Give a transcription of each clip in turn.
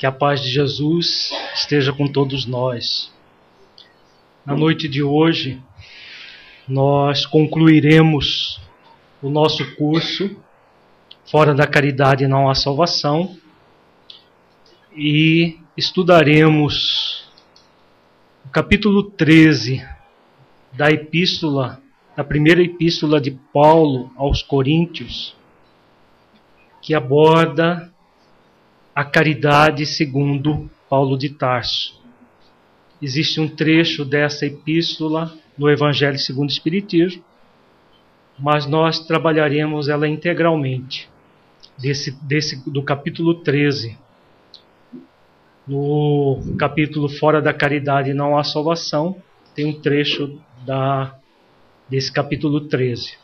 Que a paz de Jesus esteja com todos nós. Na noite de hoje, nós concluiremos o nosso curso Fora da Caridade Não Há Salvação e estudaremos o capítulo 13 da epístola, da primeira epístola de Paulo aos Coríntios, que aborda a caridade segundo Paulo de Tarso. Existe um trecho dessa epístola no Evangelho segundo o Espiritismo, mas nós trabalharemos ela integralmente, desse, desse, do capítulo 13. No capítulo Fora da Caridade Não Há Salvação, tem um trecho da, desse capítulo 13.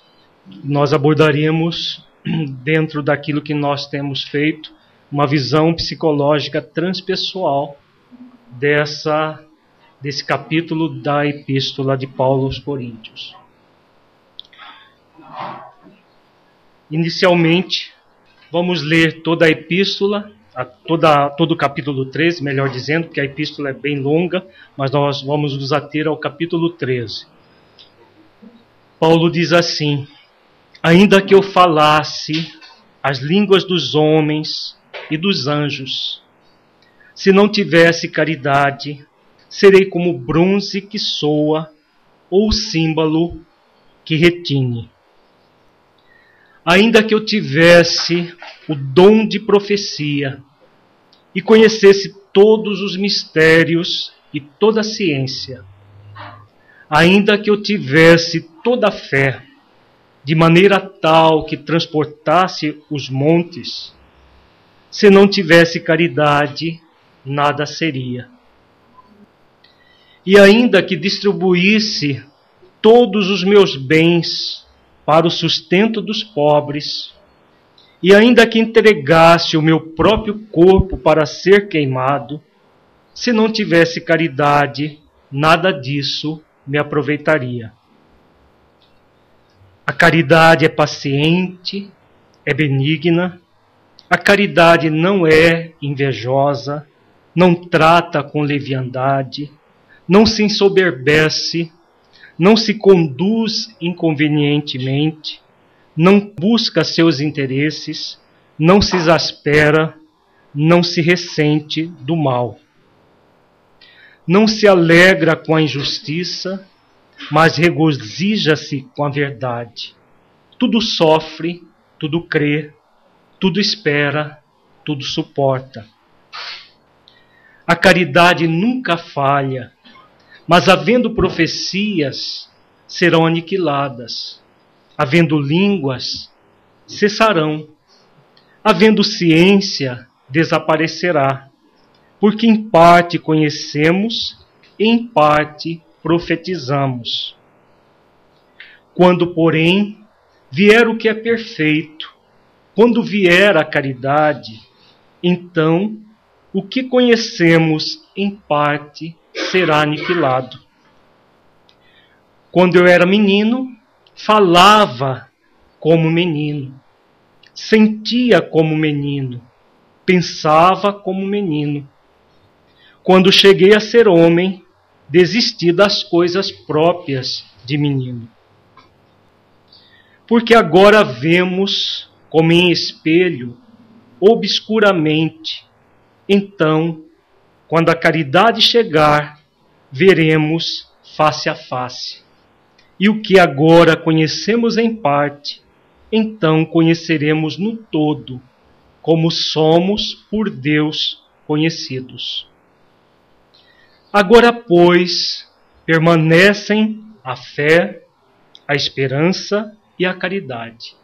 Nós abordaremos, dentro daquilo que nós temos feito, uma visão psicológica transpessoal dessa desse capítulo da epístola de Paulo aos Coríntios. Inicialmente, vamos ler toda a epístola, a toda, todo o capítulo 13, melhor dizendo, porque a epístola é bem longa, mas nós vamos nos ater ao capítulo 13. Paulo diz assim: Ainda que eu falasse as línguas dos homens e dos anjos. Se não tivesse caridade, serei como bronze que soa ou símbolo que retine. Ainda que eu tivesse o dom de profecia e conhecesse todos os mistérios e toda a ciência, ainda que eu tivesse toda a fé, de maneira tal que transportasse os montes, se não tivesse caridade, nada seria. E ainda que distribuísse todos os meus bens para o sustento dos pobres, e ainda que entregasse o meu próprio corpo para ser queimado, se não tivesse caridade, nada disso me aproveitaria. A caridade é paciente, é benigna, a caridade não é invejosa, não trata com leviandade, não se ensoberbece, não se conduz inconvenientemente, não busca seus interesses, não se exaspera, não se ressente do mal. Não se alegra com a injustiça, mas regozija-se com a verdade. Tudo sofre, tudo crê, tudo espera, tudo suporta. A caridade nunca falha, mas havendo profecias, serão aniquiladas. Havendo línguas, cessarão. Havendo ciência, desaparecerá. Porque em parte conhecemos, em parte profetizamos. Quando, porém, vier o que é perfeito, quando vier a caridade, então o que conhecemos em parte será aniquilado. Quando eu era menino, falava como menino, sentia como menino, pensava como menino. Quando cheguei a ser homem, desisti das coisas próprias de menino. Porque agora vemos como em espelho, obscuramente. Então, quando a caridade chegar, veremos face a face. E o que agora conhecemos em parte, então conheceremos no todo, como somos por Deus conhecidos. Agora, pois, permanecem a fé, a esperança e a caridade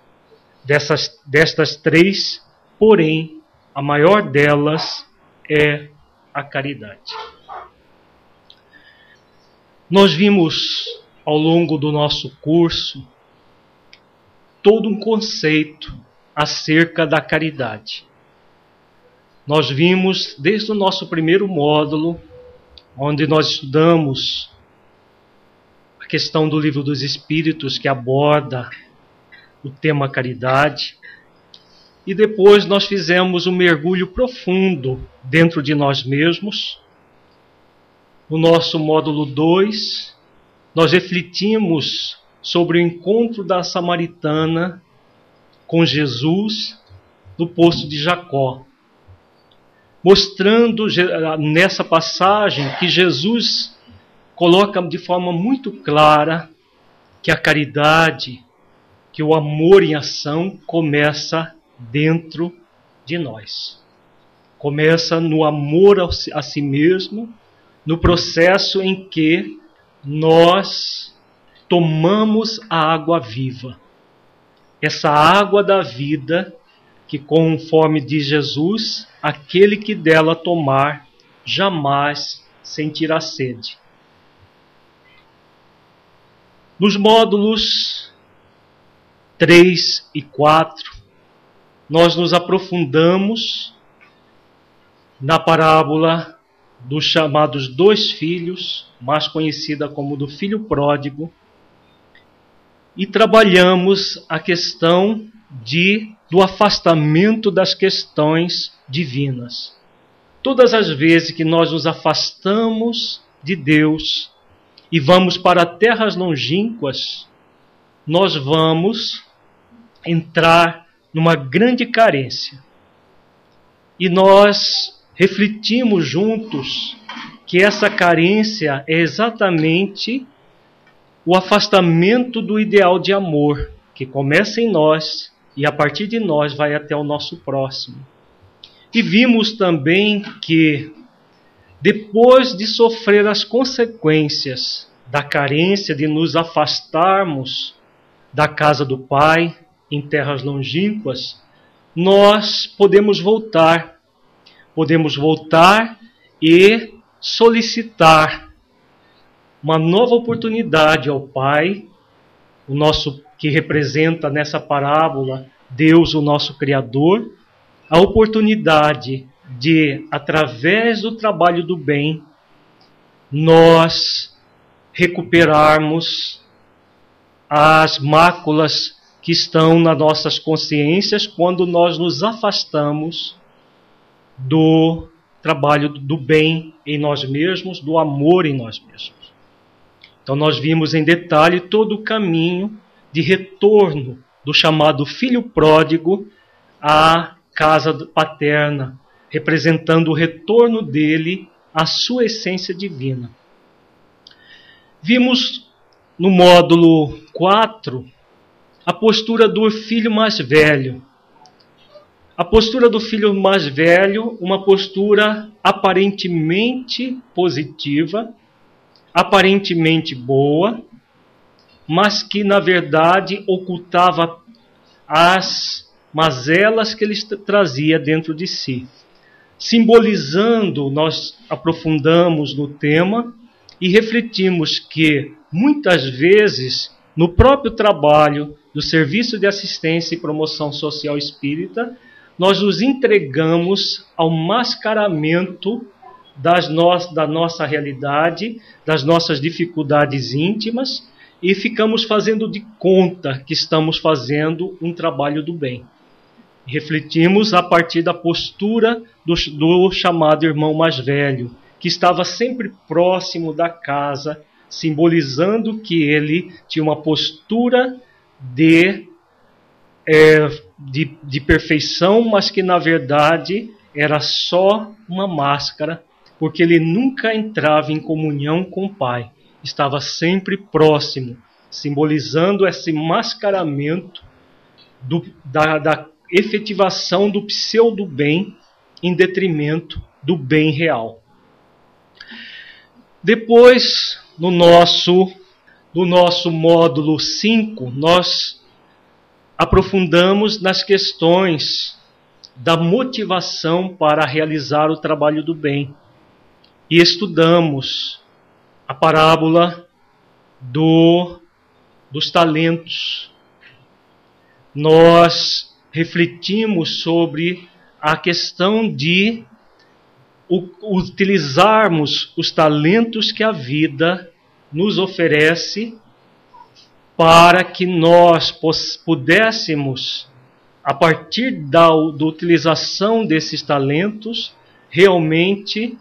Dessas, destas três, porém, a maior delas é a caridade. Nós vimos ao longo do nosso curso todo um conceito acerca da caridade. Nós vimos desde o nosso primeiro módulo, onde nós estudamos a questão do livro dos Espíritos que aborda o tema caridade. e depois nós fizemos um mergulho profundo dentro de nós mesmos. No nosso módulo 2, nós refletimos sobre o encontro da samaritana com Jesus no poço de Jacó, mostrando nessa passagem que Jesus coloca de forma muito clara que a caridade, que o amor em ação começa dentro de nós. Começa no amor a si mesmo, no processo em que nós tomamos a água viva. Essa água da vida, que conforme diz Jesus, aquele que dela tomar jamais sentirá sede. Nos módulos 3 e 4, nós nos aprofundamos na parábola dos chamados dois filhos, mais conhecida como do filho pródigo, e trabalhamos a questão de do afastamento das questões divinas. Todas as vezes que nós nos afastamos de Deus e vamos para terras longínquas, nós vamos entrar numa grande carência. E nós refletimos juntos que essa carência é exatamente o afastamento do ideal de amor que começa em nós e a partir de nós vai até o nosso próximo. E vimos também que depois de sofrer as consequências da carência de nos afastarmos da casa do Pai, em terras longínquas, nós podemos voltar. Podemos voltar e solicitar uma nova oportunidade ao Pai, o nosso que representa nessa parábola Deus, o nosso criador, a oportunidade de através do trabalho do bem nós recuperarmos as máculas que estão nas nossas consciências quando nós nos afastamos do trabalho do bem em nós mesmos, do amor em nós mesmos. Então, nós vimos em detalhe todo o caminho de retorno do chamado filho pródigo à casa paterna, representando o retorno dele à sua essência divina. Vimos no módulo 4 a postura do filho mais velho. A postura do filho mais velho, uma postura aparentemente positiva, aparentemente boa, mas que na verdade ocultava as mazelas que ele trazia dentro de si. Simbolizando, nós aprofundamos no tema e refletimos que muitas vezes no próprio trabalho do Serviço de Assistência e Promoção Social Espírita, nós nos entregamos ao mascaramento no da nossa realidade, das nossas dificuldades íntimas e ficamos fazendo de conta que estamos fazendo um trabalho do bem. Refletimos a partir da postura do, do chamado irmão mais velho, que estava sempre próximo da casa simbolizando que ele tinha uma postura de, é, de, de perfeição, mas que na verdade era só uma máscara, porque ele nunca entrava em comunhão com o Pai, estava sempre próximo, simbolizando esse mascaramento do, da, da efetivação do pseudo-bem em detrimento do bem real. Depois no nosso, no nosso módulo 5, nós aprofundamos nas questões da motivação para realizar o trabalho do bem. E estudamos a parábola do, dos talentos. Nós refletimos sobre a questão de utilizarmos os talentos que a vida nos oferece para que nós pudéssemos a partir da, da utilização desses talentos, realmente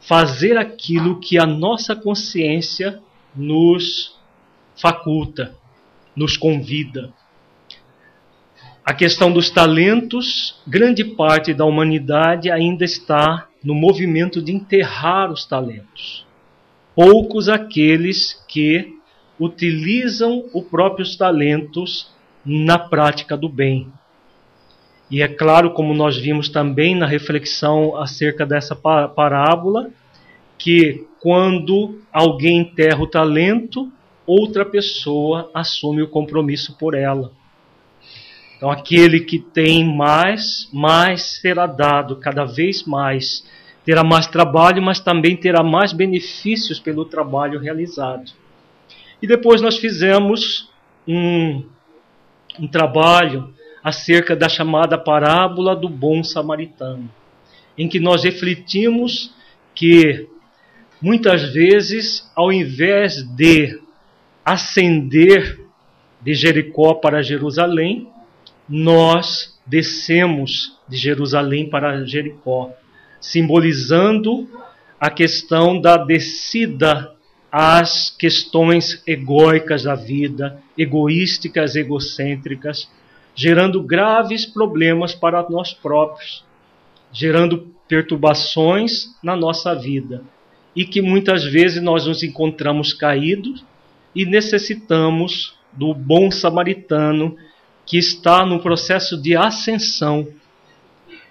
fazer aquilo que a nossa consciência nos faculta, nos convida. A questão dos talentos, grande parte da humanidade ainda está no movimento de enterrar os talentos. Poucos aqueles que utilizam os próprios talentos na prática do bem. E é claro, como nós vimos também na reflexão acerca dessa parábola, que quando alguém enterra o talento, outra pessoa assume o compromisso por ela. Então, aquele que tem mais, mais será dado cada vez mais. Terá mais trabalho, mas também terá mais benefícios pelo trabalho realizado. E depois nós fizemos um, um trabalho acerca da chamada parábola do bom samaritano, em que nós refletimos que muitas vezes, ao invés de ascender de Jericó para Jerusalém, nós descemos de Jerusalém para Jericó, simbolizando a questão da descida às questões egóicas da vida, egoísticas, egocêntricas, gerando graves problemas para nós próprios, gerando perturbações na nossa vida. E que muitas vezes nós nos encontramos caídos e necessitamos do bom samaritano que está no processo de ascensão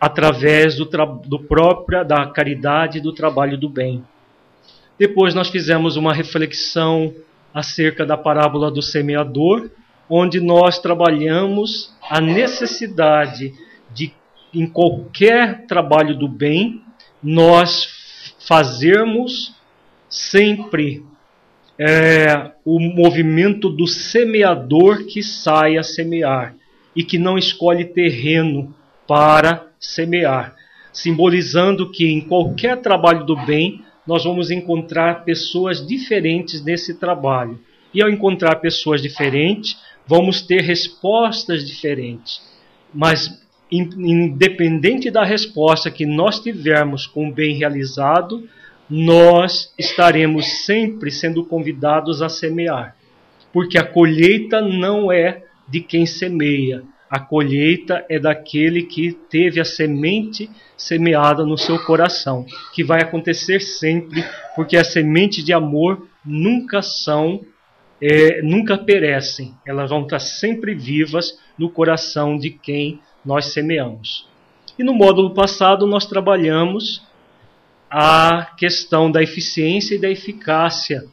através do, do própria da caridade do trabalho do bem. Depois nós fizemos uma reflexão acerca da parábola do semeador, onde nós trabalhamos a necessidade de em qualquer trabalho do bem nós fazermos sempre é, o movimento do semeador que sai a semear e que não escolhe terreno para semear, simbolizando que em qualquer trabalho do bem nós vamos encontrar pessoas diferentes nesse trabalho. E ao encontrar pessoas diferentes, vamos ter respostas diferentes. Mas independente da resposta que nós tivermos com o bem realizado, nós estaremos sempre sendo convidados a semear. Porque a colheita não é de quem semeia, a colheita é daquele que teve a semente semeada no seu coração, que vai acontecer sempre, porque as sementes de amor nunca são, é, nunca perecem, elas vão estar sempre vivas no coração de quem nós semeamos. E no módulo passado nós trabalhamos a questão da eficiência e da eficácia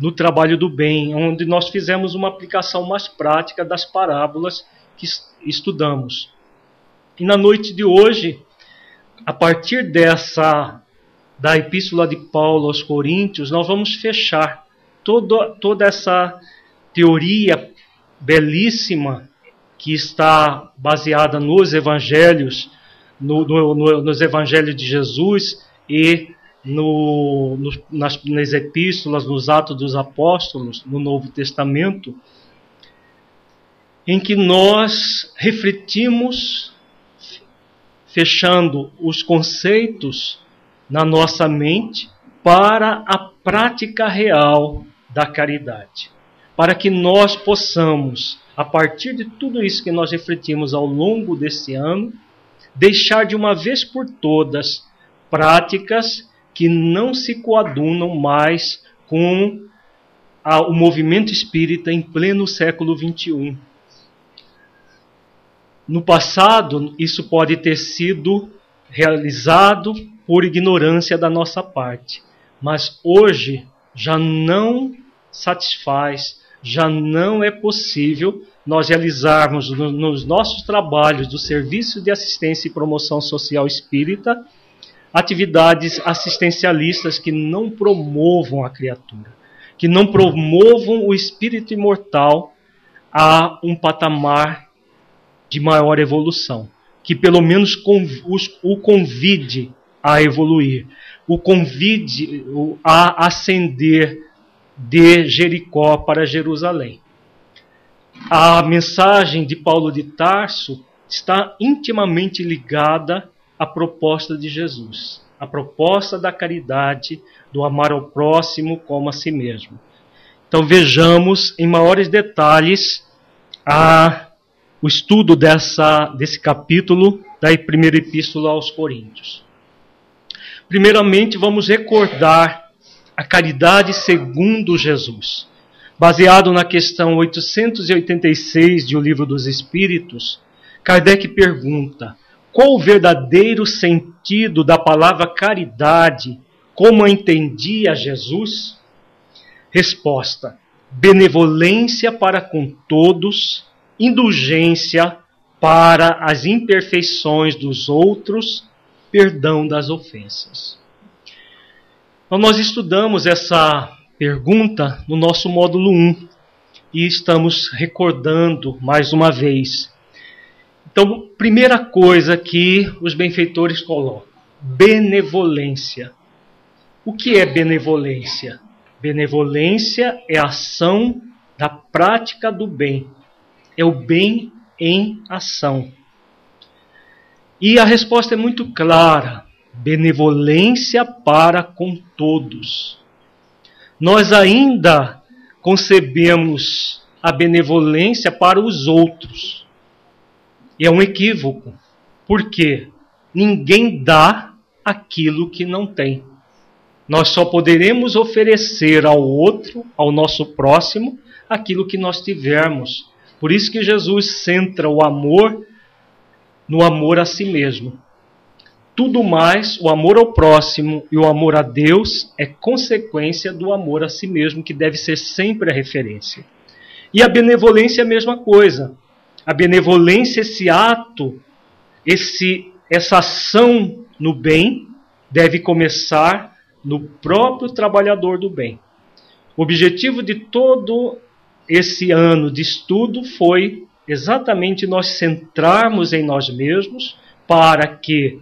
no trabalho do bem, onde nós fizemos uma aplicação mais prática das parábolas que estudamos. E na noite de hoje, a partir dessa da epístola de Paulo aos Coríntios, nós vamos fechar toda, toda essa teoria belíssima que está baseada nos evangelhos, no, no, no, nos evangelhos de Jesus e nas, nas epístolas, nos Atos dos Apóstolos, no Novo Testamento, em que nós refletimos, fechando os conceitos na nossa mente para a prática real da caridade. Para que nós possamos, a partir de tudo isso que nós refletimos ao longo desse ano, deixar de uma vez por todas práticas que não se coadunam mais com o movimento espírita em pleno século XXI. No passado, isso pode ter sido realizado por ignorância da nossa parte, mas hoje já não satisfaz, já não é possível nós realizarmos nos nossos trabalhos do Serviço de Assistência e Promoção Social Espírita atividades assistencialistas que não promovam a criatura, que não promovam o espírito imortal a um patamar de maior evolução, que pelo menos o convide a evoluir, o convide a ascender de Jericó para Jerusalém. A mensagem de Paulo de Tarso está intimamente ligada à proposta de Jesus, a proposta da caridade, do amar ao próximo como a si mesmo. Então vejamos em maiores detalhes a, o estudo dessa, desse capítulo da primeira epístola aos Coríntios. Primeiramente, vamos recordar a caridade segundo Jesus. Baseado na questão 886 de O Livro dos Espíritos, Kardec pergunta: qual o verdadeiro sentido da palavra caridade, como a entendia Jesus? Resposta: benevolência para com todos, indulgência para as imperfeições dos outros, perdão das ofensas. Então, nós estudamos essa pergunta no nosso módulo 1 e estamos recordando mais uma vez. Então, primeira coisa que os benfeitores colocam: benevolência. O que é benevolência? Benevolência é a ação da prática do bem. É o bem em ação. E a resposta é muito clara: benevolência para com todos. Nós ainda concebemos a benevolência para os outros. E é um equívoco. Por quê? Ninguém dá aquilo que não tem. Nós só poderemos oferecer ao outro, ao nosso próximo, aquilo que nós tivermos. Por isso que Jesus centra o amor no amor a si mesmo. Tudo mais, o amor ao próximo e o amor a Deus é consequência do amor a si mesmo, que deve ser sempre a referência. E a benevolência é a mesma coisa. A benevolência, esse ato, esse, essa ação no bem, deve começar no próprio trabalhador do bem. O objetivo de todo esse ano de estudo foi exatamente nós centrarmos em nós mesmos para que,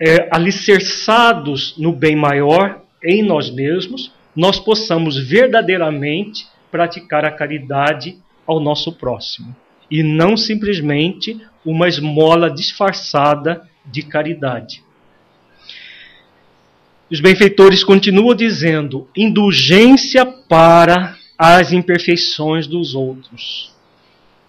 é, alicerçados no bem maior em nós mesmos, nós possamos verdadeiramente praticar a caridade ao nosso próximo e não simplesmente uma esmola disfarçada de caridade. Os benfeitores continuam dizendo: indulgência para as imperfeições dos outros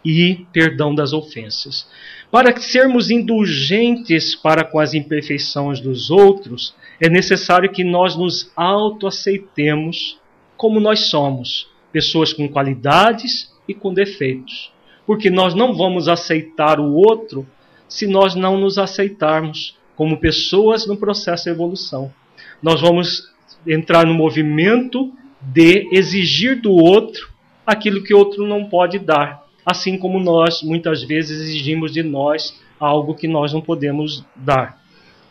e perdão das ofensas. Para sermos indulgentes para com as imperfeições dos outros, é necessário que nós nos autoaceitemos como nós somos, pessoas com qualidades e com defeitos. Porque nós não vamos aceitar o outro se nós não nos aceitarmos como pessoas no processo de evolução nós vamos entrar no movimento de exigir do outro aquilo que o outro não pode dar, assim como nós muitas vezes exigimos de nós algo que nós não podemos dar.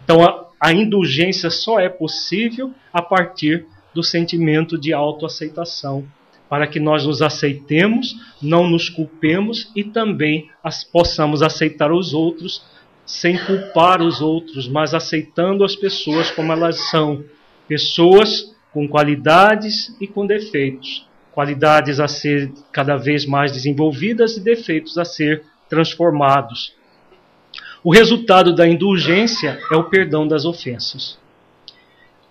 Então a, a indulgência só é possível a partir do sentimento de autoaceitação, para que nós nos aceitemos, não nos culpemos e também as, possamos aceitar os outros sem culpar os outros, mas aceitando as pessoas como elas são, pessoas com qualidades e com defeitos, qualidades a ser cada vez mais desenvolvidas e defeitos a ser transformados. O resultado da indulgência é o perdão das ofensas.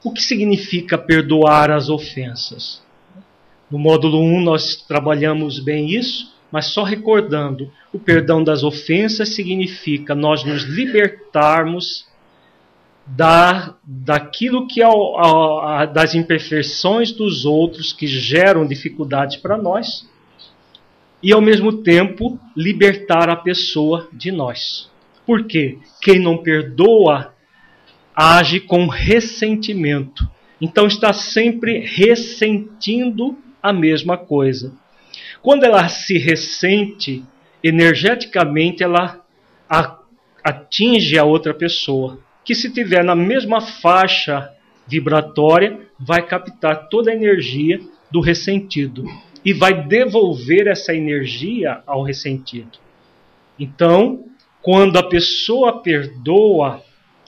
O que significa perdoar as ofensas? No módulo 1 nós trabalhamos bem isso, mas só recordando, o perdão das ofensas significa nós nos libertarmos da, daquilo que é a, a, das imperfeições dos outros que geram dificuldades para nós e ao mesmo tempo libertar a pessoa de nós. Porque quem não perdoa age com ressentimento. Então está sempre ressentindo a mesma coisa. Quando ela se ressente, energeticamente ela atinge a outra pessoa, que se tiver na mesma faixa vibratória, vai captar toda a energia do ressentido e vai devolver essa energia ao ressentido. Então, quando a pessoa perdoa,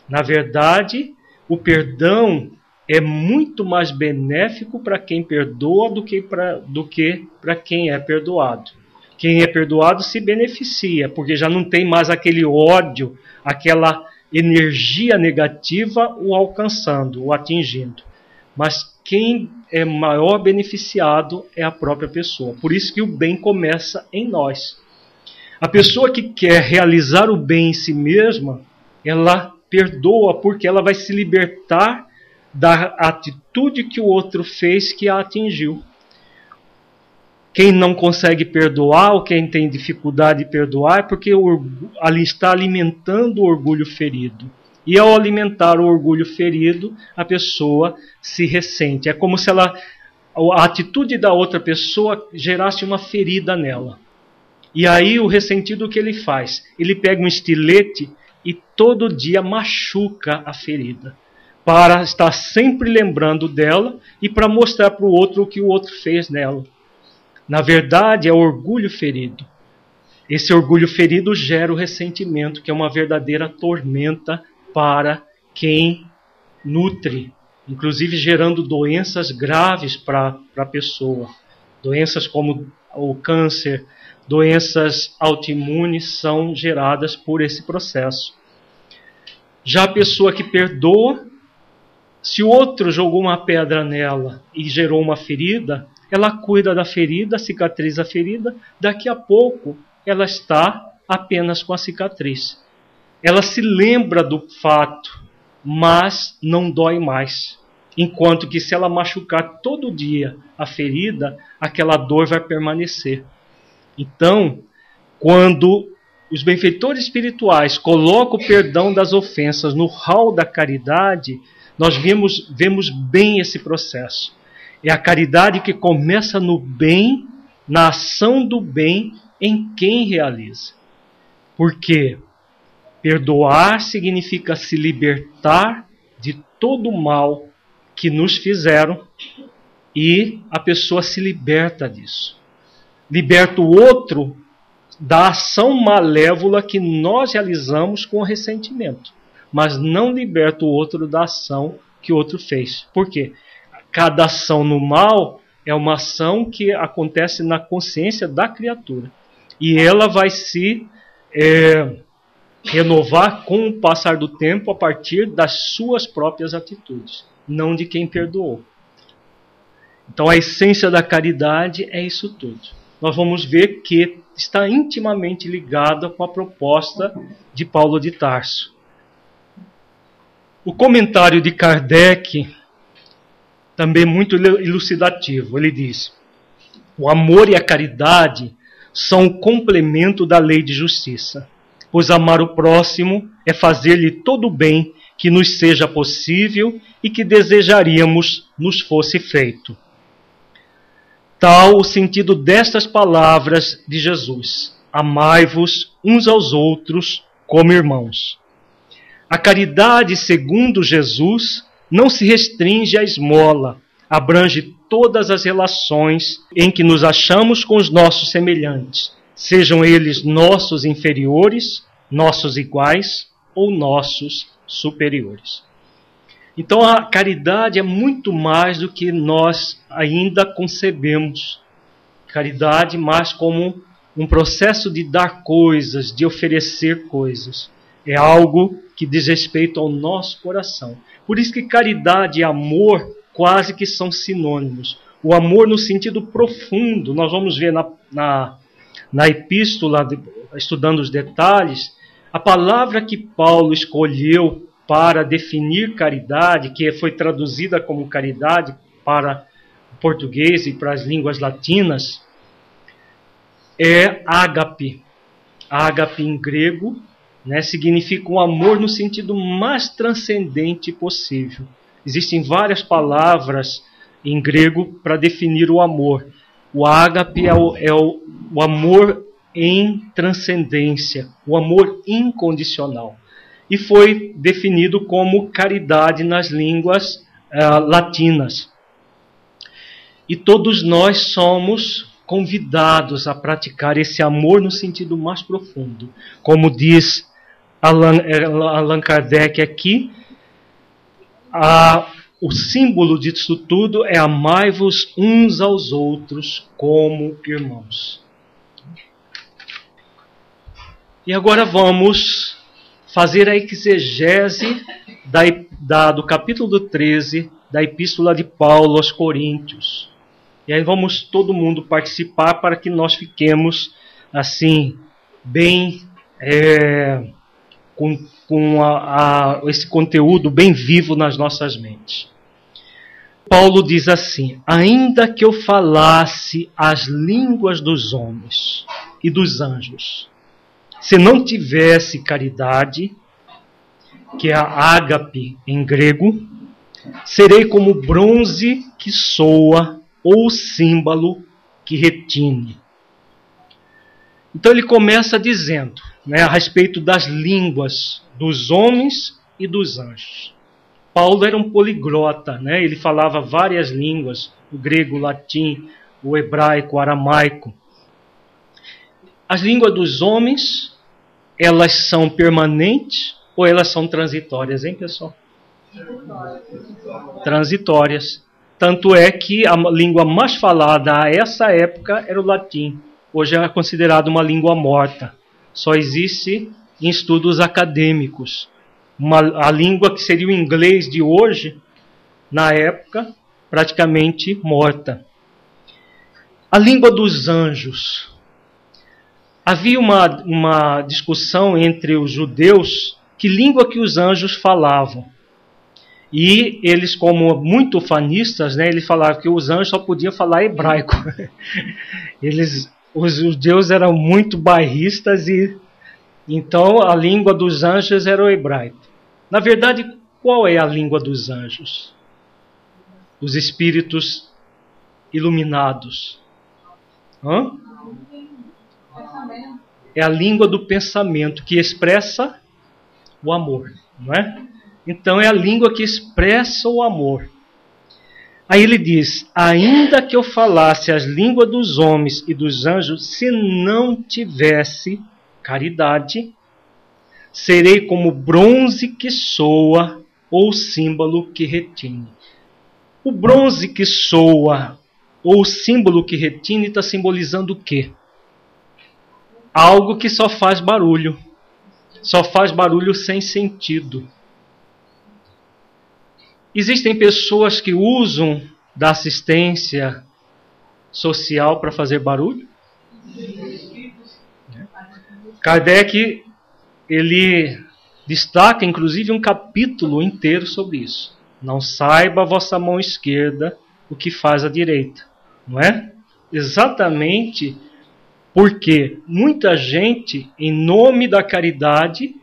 na verdade, o perdão é muito mais benéfico para quem perdoa do que para do que para quem é perdoado. Quem é perdoado se beneficia, porque já não tem mais aquele ódio, aquela energia negativa o alcançando, o atingindo. Mas quem é maior beneficiado é a própria pessoa. Por isso que o bem começa em nós. A pessoa que quer realizar o bem em si mesma, ela perdoa porque ela vai se libertar da atitude que o outro fez que a atingiu. Quem não consegue perdoar ou quem tem dificuldade de perdoar é porque ali está alimentando o orgulho ferido. E ao alimentar o orgulho ferido, a pessoa se ressente. É como se ela, a atitude da outra pessoa gerasse uma ferida nela. E aí o ressentido o que ele faz? Ele pega um estilete e todo dia machuca a ferida, para estar sempre lembrando dela e para mostrar para o outro o que o outro fez nela. Na verdade, é orgulho ferido. Esse orgulho ferido gera o ressentimento, que é uma verdadeira tormenta para quem nutre, inclusive gerando doenças graves para a pessoa. Doenças como o câncer, doenças autoimunes são geradas por esse processo. Já a pessoa que perdoa, se o outro jogou uma pedra nela e gerou uma ferida, ela cuida da ferida, cicatriza a ferida, daqui a pouco ela está apenas com a cicatriz. Ela se lembra do fato, mas não dói mais. Enquanto que se ela machucar todo dia a ferida, aquela dor vai permanecer. Então, quando os benfeitores espirituais colocam o perdão das ofensas no hall da caridade, nós vemos, vemos bem esse processo. É a caridade que começa no bem, na ação do bem em quem realiza. Porque perdoar significa se libertar de todo o mal que nos fizeram e a pessoa se liberta disso liberta o outro da ação malévola que nós realizamos com ressentimento, mas não liberta o outro da ação que o outro fez. Por quê? Cada ação no mal é uma ação que acontece na consciência da criatura. E ela vai se é, renovar com o passar do tempo a partir das suas próprias atitudes, não de quem perdoou. Então a essência da caridade é isso tudo nós vamos ver que está intimamente ligada com a proposta de Paulo de Tarso. O comentário de Kardec também muito elucidativo. Ele diz: o amor e a caridade são o complemento da lei de justiça, pois amar o próximo é fazer-lhe todo o bem que nos seja possível e que desejaríamos nos fosse feito. Tal o sentido destas palavras de Jesus: Amai-vos uns aos outros como irmãos. A caridade, segundo Jesus, não se restringe à esmola, abrange todas as relações em que nos achamos com os nossos semelhantes, sejam eles nossos inferiores, nossos iguais ou nossos superiores. Então a caridade é muito mais do que nós ainda concebemos. Caridade mais como um processo de dar coisas, de oferecer coisas. É algo que diz respeito ao nosso coração. Por isso que caridade e amor quase que são sinônimos. O amor no sentido profundo, nós vamos ver na, na, na epístola, estudando os detalhes, a palavra que Paulo escolheu para definir caridade, que foi traduzida como caridade para o português e para as línguas latinas, é ágape. Ágape em grego né, significa um amor no sentido mais transcendente possível. Existem várias palavras em grego para definir o amor. O ágape é o, é o, o amor em transcendência, o amor incondicional e foi definido como caridade nas línguas uh, latinas. E todos nós somos convidados a praticar esse amor no sentido mais profundo. Como diz Allan, eh, Allan Kardec aqui, o símbolo disso tudo é amai-vos uns aos outros como irmãos. E agora vamos fazer a exegese da, da, do capítulo 13 da Epístola de Paulo aos Coríntios. E aí vamos todo mundo participar para que nós fiquemos assim, bem. É, com, com a, a, esse conteúdo bem vivo nas nossas mentes. Paulo diz assim: Ainda que eu falasse as línguas dos homens e dos anjos, se não tivesse caridade, que é a ágape em grego, serei como bronze que soa ou símbolo que retine. Então ele começa dizendo né, a respeito das línguas dos homens e dos anjos. Paulo era um poliglota, né? ele falava várias línguas, o grego, o latim, o hebraico, o aramaico. As línguas dos homens, elas são permanentes ou elas são transitórias, hein, pessoal? Transitórias. Tanto é que a língua mais falada a essa época era o latim. Hoje é considerado uma língua morta. Só existe em estudos acadêmicos. Uma, a língua que seria o inglês de hoje, na época, praticamente morta. A língua dos anjos. Havia uma, uma discussão entre os judeus que língua que os anjos falavam. E eles, como muito fanistas, né, eles falavam que os anjos só podiam falar hebraico. eles, os judeus eram muito bairristas e então a língua dos anjos era o hebraico. Na verdade, qual é a língua dos anjos? Os espíritos iluminados. Hã? É a língua do pensamento que expressa o amor, não é? Então é a língua que expressa o amor. Aí ele diz: Ainda que eu falasse as línguas dos homens e dos anjos, se não tivesse caridade, serei como bronze que soa ou símbolo que retine. O bronze que soa ou símbolo que retine está simbolizando o quê? Algo que só faz barulho só faz barulho sem sentido. Existem pessoas que usam da assistência social para fazer barulho? Kardec ele destaca inclusive um capítulo inteiro sobre isso. Não saiba a vossa mão esquerda o que faz a direita, não é? Exatamente porque muita gente, em nome da caridade,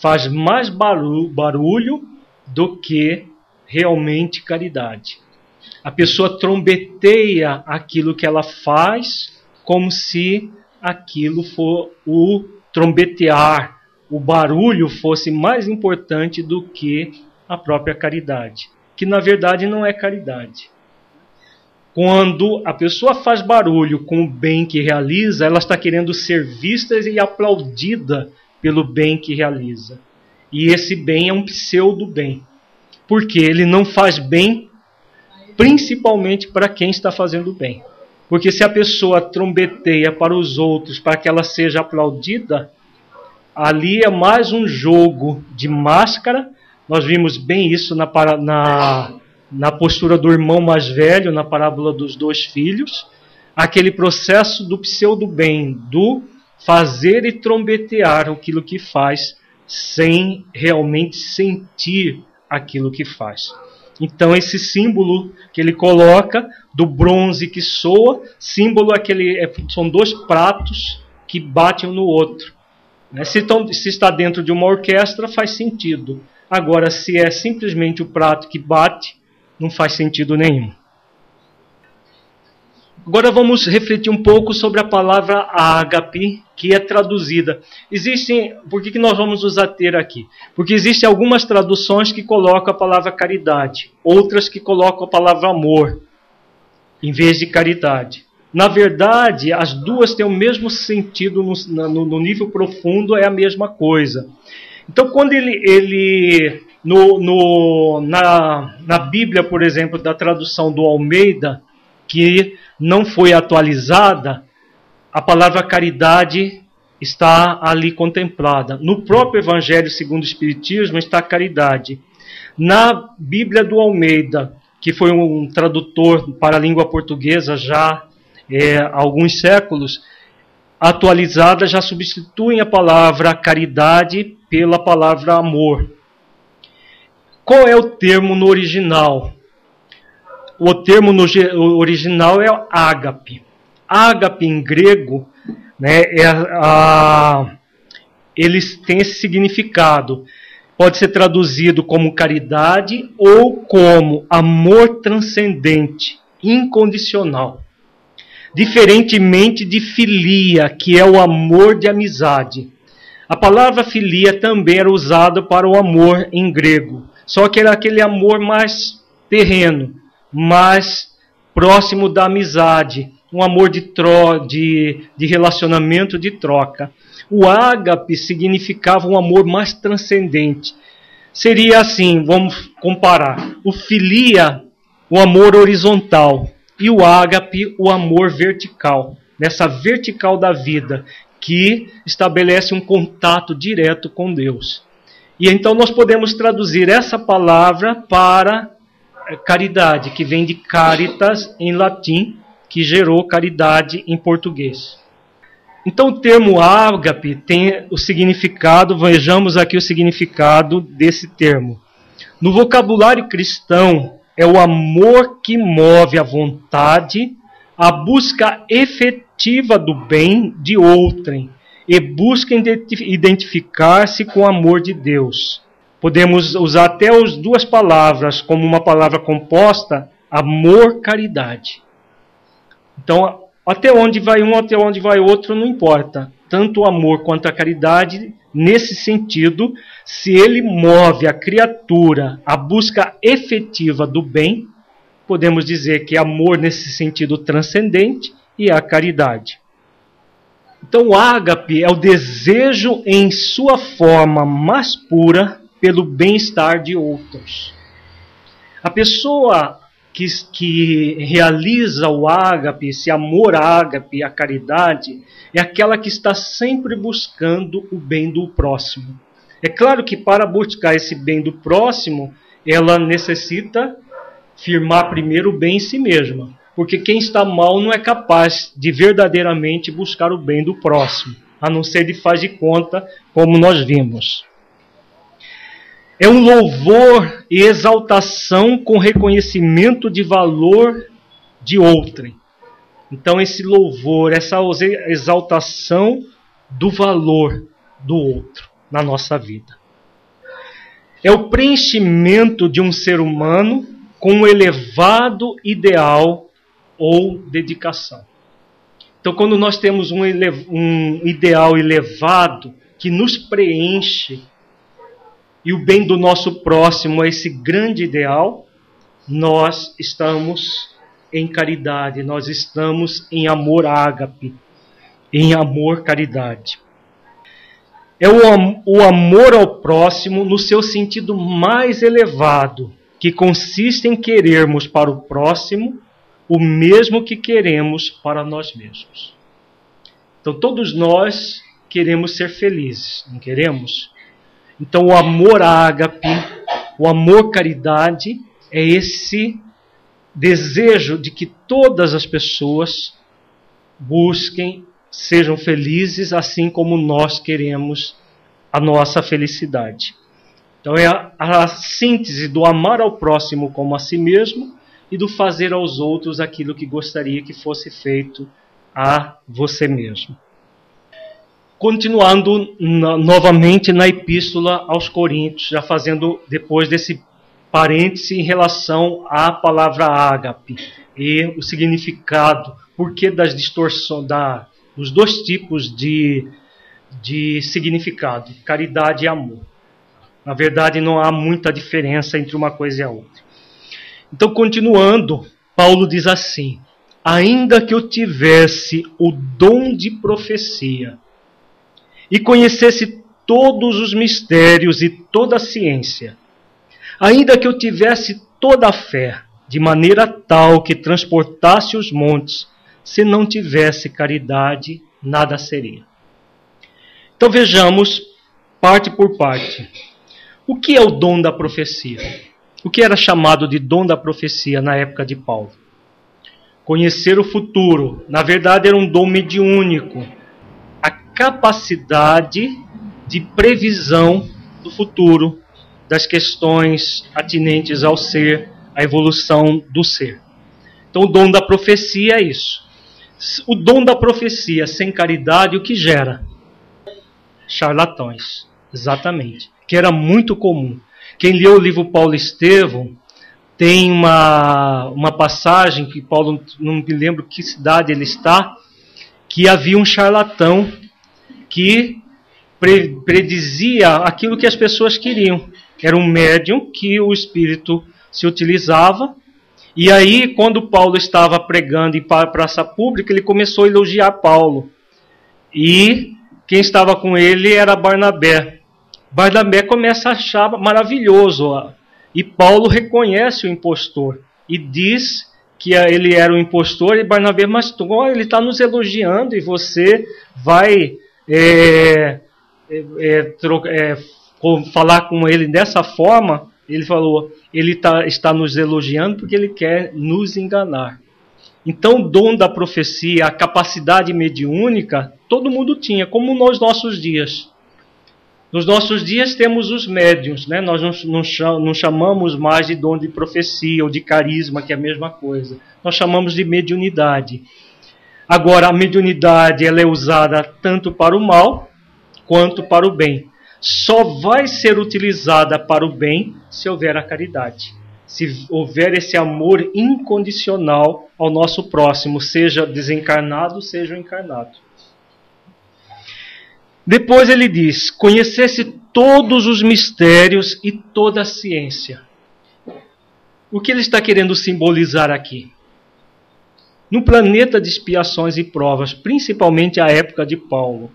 faz mais barulho do que realmente caridade. A pessoa trombeteia aquilo que ela faz como se aquilo for o trombetear, o barulho fosse mais importante do que a própria caridade, que na verdade não é caridade. Quando a pessoa faz barulho com o bem que realiza, ela está querendo ser vista e aplaudida pelo bem que realiza. E esse bem é um pseudo-bem. Porque ele não faz bem principalmente para quem está fazendo bem. Porque se a pessoa trombeteia para os outros para que ela seja aplaudida, ali é mais um jogo de máscara. Nós vimos bem isso na, na na postura do irmão mais velho, na parábola dos dois filhos, aquele processo do pseudo-bem, do fazer e trombetear aquilo que faz, sem realmente sentir aquilo que faz. Então, esse símbolo que ele coloca do bronze que soa, símbolo aquele, é, são dois pratos que batem um no outro. Né? Se, tão, se está dentro de uma orquestra, faz sentido. Agora, se é simplesmente o prato que bate, não faz sentido nenhum. Agora vamos refletir um pouco sobre a palavra ágape, que é traduzida. Existem, por que, que nós vamos nos ater aqui? Porque existem algumas traduções que colocam a palavra caridade, outras que colocam a palavra amor, em vez de caridade. Na verdade, as duas têm o mesmo sentido no, no, no nível profundo, é a mesma coisa. Então, quando ele, ele no, no, na, na Bíblia, por exemplo, da tradução do Almeida, que não foi atualizada, a palavra caridade está ali contemplada. No próprio Evangelho segundo o Espiritismo está a caridade. Na Bíblia do Almeida, que foi um tradutor para a língua portuguesa já é, há alguns séculos, atualizada já substituem a palavra caridade pela palavra amor. Qual é o termo no original? O termo no original é ágape. Ágape em grego né, é a, eles têm esse significado. Pode ser traduzido como caridade ou como amor transcendente, incondicional. Diferentemente de filia, que é o amor de amizade. A palavra filia também era usada para o amor em grego, só que era aquele amor mais terreno, mais próximo da amizade, um amor de, tro, de, de relacionamento, de troca. O ágape significava um amor mais transcendente. Seria assim, vamos comparar: o filia, o amor horizontal, e o ágape, o amor vertical. Nessa vertical da vida, que estabelece um contato direto com Deus. E então nós podemos traduzir essa palavra para caridade, que vem de caritas em latim, que gerou caridade em português. Então o termo ágape tem o significado, vejamos aqui o significado desse termo. No vocabulário cristão, é o amor que move a vontade, a busca efetiva do bem de outrem e busca identificar-se com o amor de Deus. Podemos usar até as duas palavras como uma palavra composta, amor-caridade. Então, até onde vai um, até onde vai outro, não importa. Tanto o amor quanto a caridade, nesse sentido, se ele move a criatura à busca efetiva do bem, podemos dizer que amor nesse sentido transcendente e a caridade. Então, o ágape é o desejo em sua forma mais pura pelo bem-estar de outros. A pessoa que, que realiza o ágape, esse amor ágape, a caridade, é aquela que está sempre buscando o bem do próximo. É claro que para buscar esse bem do próximo, ela necessita firmar primeiro o bem em si mesma. Porque quem está mal não é capaz de verdadeiramente buscar o bem do próximo, a não ser de faz de conta, como nós vimos. É um louvor e exaltação com reconhecimento de valor de outrem. Então, esse louvor, essa exaltação do valor do outro na nossa vida. É o preenchimento de um ser humano com um elevado ideal ou dedicação. Então, quando nós temos um, um ideal elevado que nos preenche e o bem do nosso próximo é esse grande ideal, nós estamos em caridade, nós estamos em amor ágape, em amor caridade. É o, o amor ao próximo no seu sentido mais elevado, que consiste em querermos para o próximo o mesmo que queremos para nós mesmos. Então todos nós queremos ser felizes, não queremos? Então, o amor ágape, o amor caridade, é esse desejo de que todas as pessoas busquem, sejam felizes, assim como nós queremos a nossa felicidade. Então, é a, a síntese do amar ao próximo como a si mesmo e do fazer aos outros aquilo que gostaria que fosse feito a você mesmo. Continuando na, novamente na epístola aos Coríntios, já fazendo depois desse parêntese em relação à palavra ágape e o significado, porque das distorções, da, dos dois tipos de, de significado, caridade e amor. Na verdade, não há muita diferença entre uma coisa e a outra. Então, continuando, Paulo diz assim: Ainda que eu tivesse o dom de profecia e conhecesse todos os mistérios e toda a ciência, ainda que eu tivesse toda a fé, de maneira tal que transportasse os montes, se não tivesse caridade, nada seria. Então vejamos parte por parte. O que é o dom da profecia? O que era chamado de dom da profecia na época de Paulo? Conhecer o futuro. Na verdade, era um dom mediúnico. Capacidade de previsão do futuro, das questões atinentes ao ser, à evolução do ser. Então, o dom da profecia é isso. O dom da profecia sem caridade, o que gera? Charlatões. Exatamente. Que era muito comum. Quem leu o livro Paulo Estevão tem uma, uma passagem que Paulo, não me lembro que cidade ele está, que havia um charlatão que predizia aquilo que as pessoas queriam. Era um médium que o espírito se utilizava. E aí, quando Paulo estava pregando em praça pública, ele começou a elogiar Paulo. E quem estava com ele era Barnabé. Barnabé começa a achar maravilhoso. E Paulo reconhece o impostor e diz que ele era o impostor. E Barnabé, mas ele está nos elogiando e você vai é, é, é, é falar com ele dessa forma. Ele falou, ele tá, está nos elogiando porque ele quer nos enganar. Então, o dom da profecia, a capacidade mediúnica, todo mundo tinha, como nos nossos dias. Nos nossos dias temos os médiums, né? nós não, chamamos mais de dom de profecia ou de carisma, que é a mesma coisa. Nós chamamos de mediunidade. Agora, a mediunidade ela é usada tanto para o mal quanto para o bem. Só vai ser utilizada para o bem se houver a caridade. Se houver esse amor incondicional ao nosso próximo, seja desencarnado, seja encarnado. Depois ele diz: conhecesse todos os mistérios e toda a ciência. O que ele está querendo simbolizar aqui? No planeta de expiações e provas, principalmente a época de Paulo,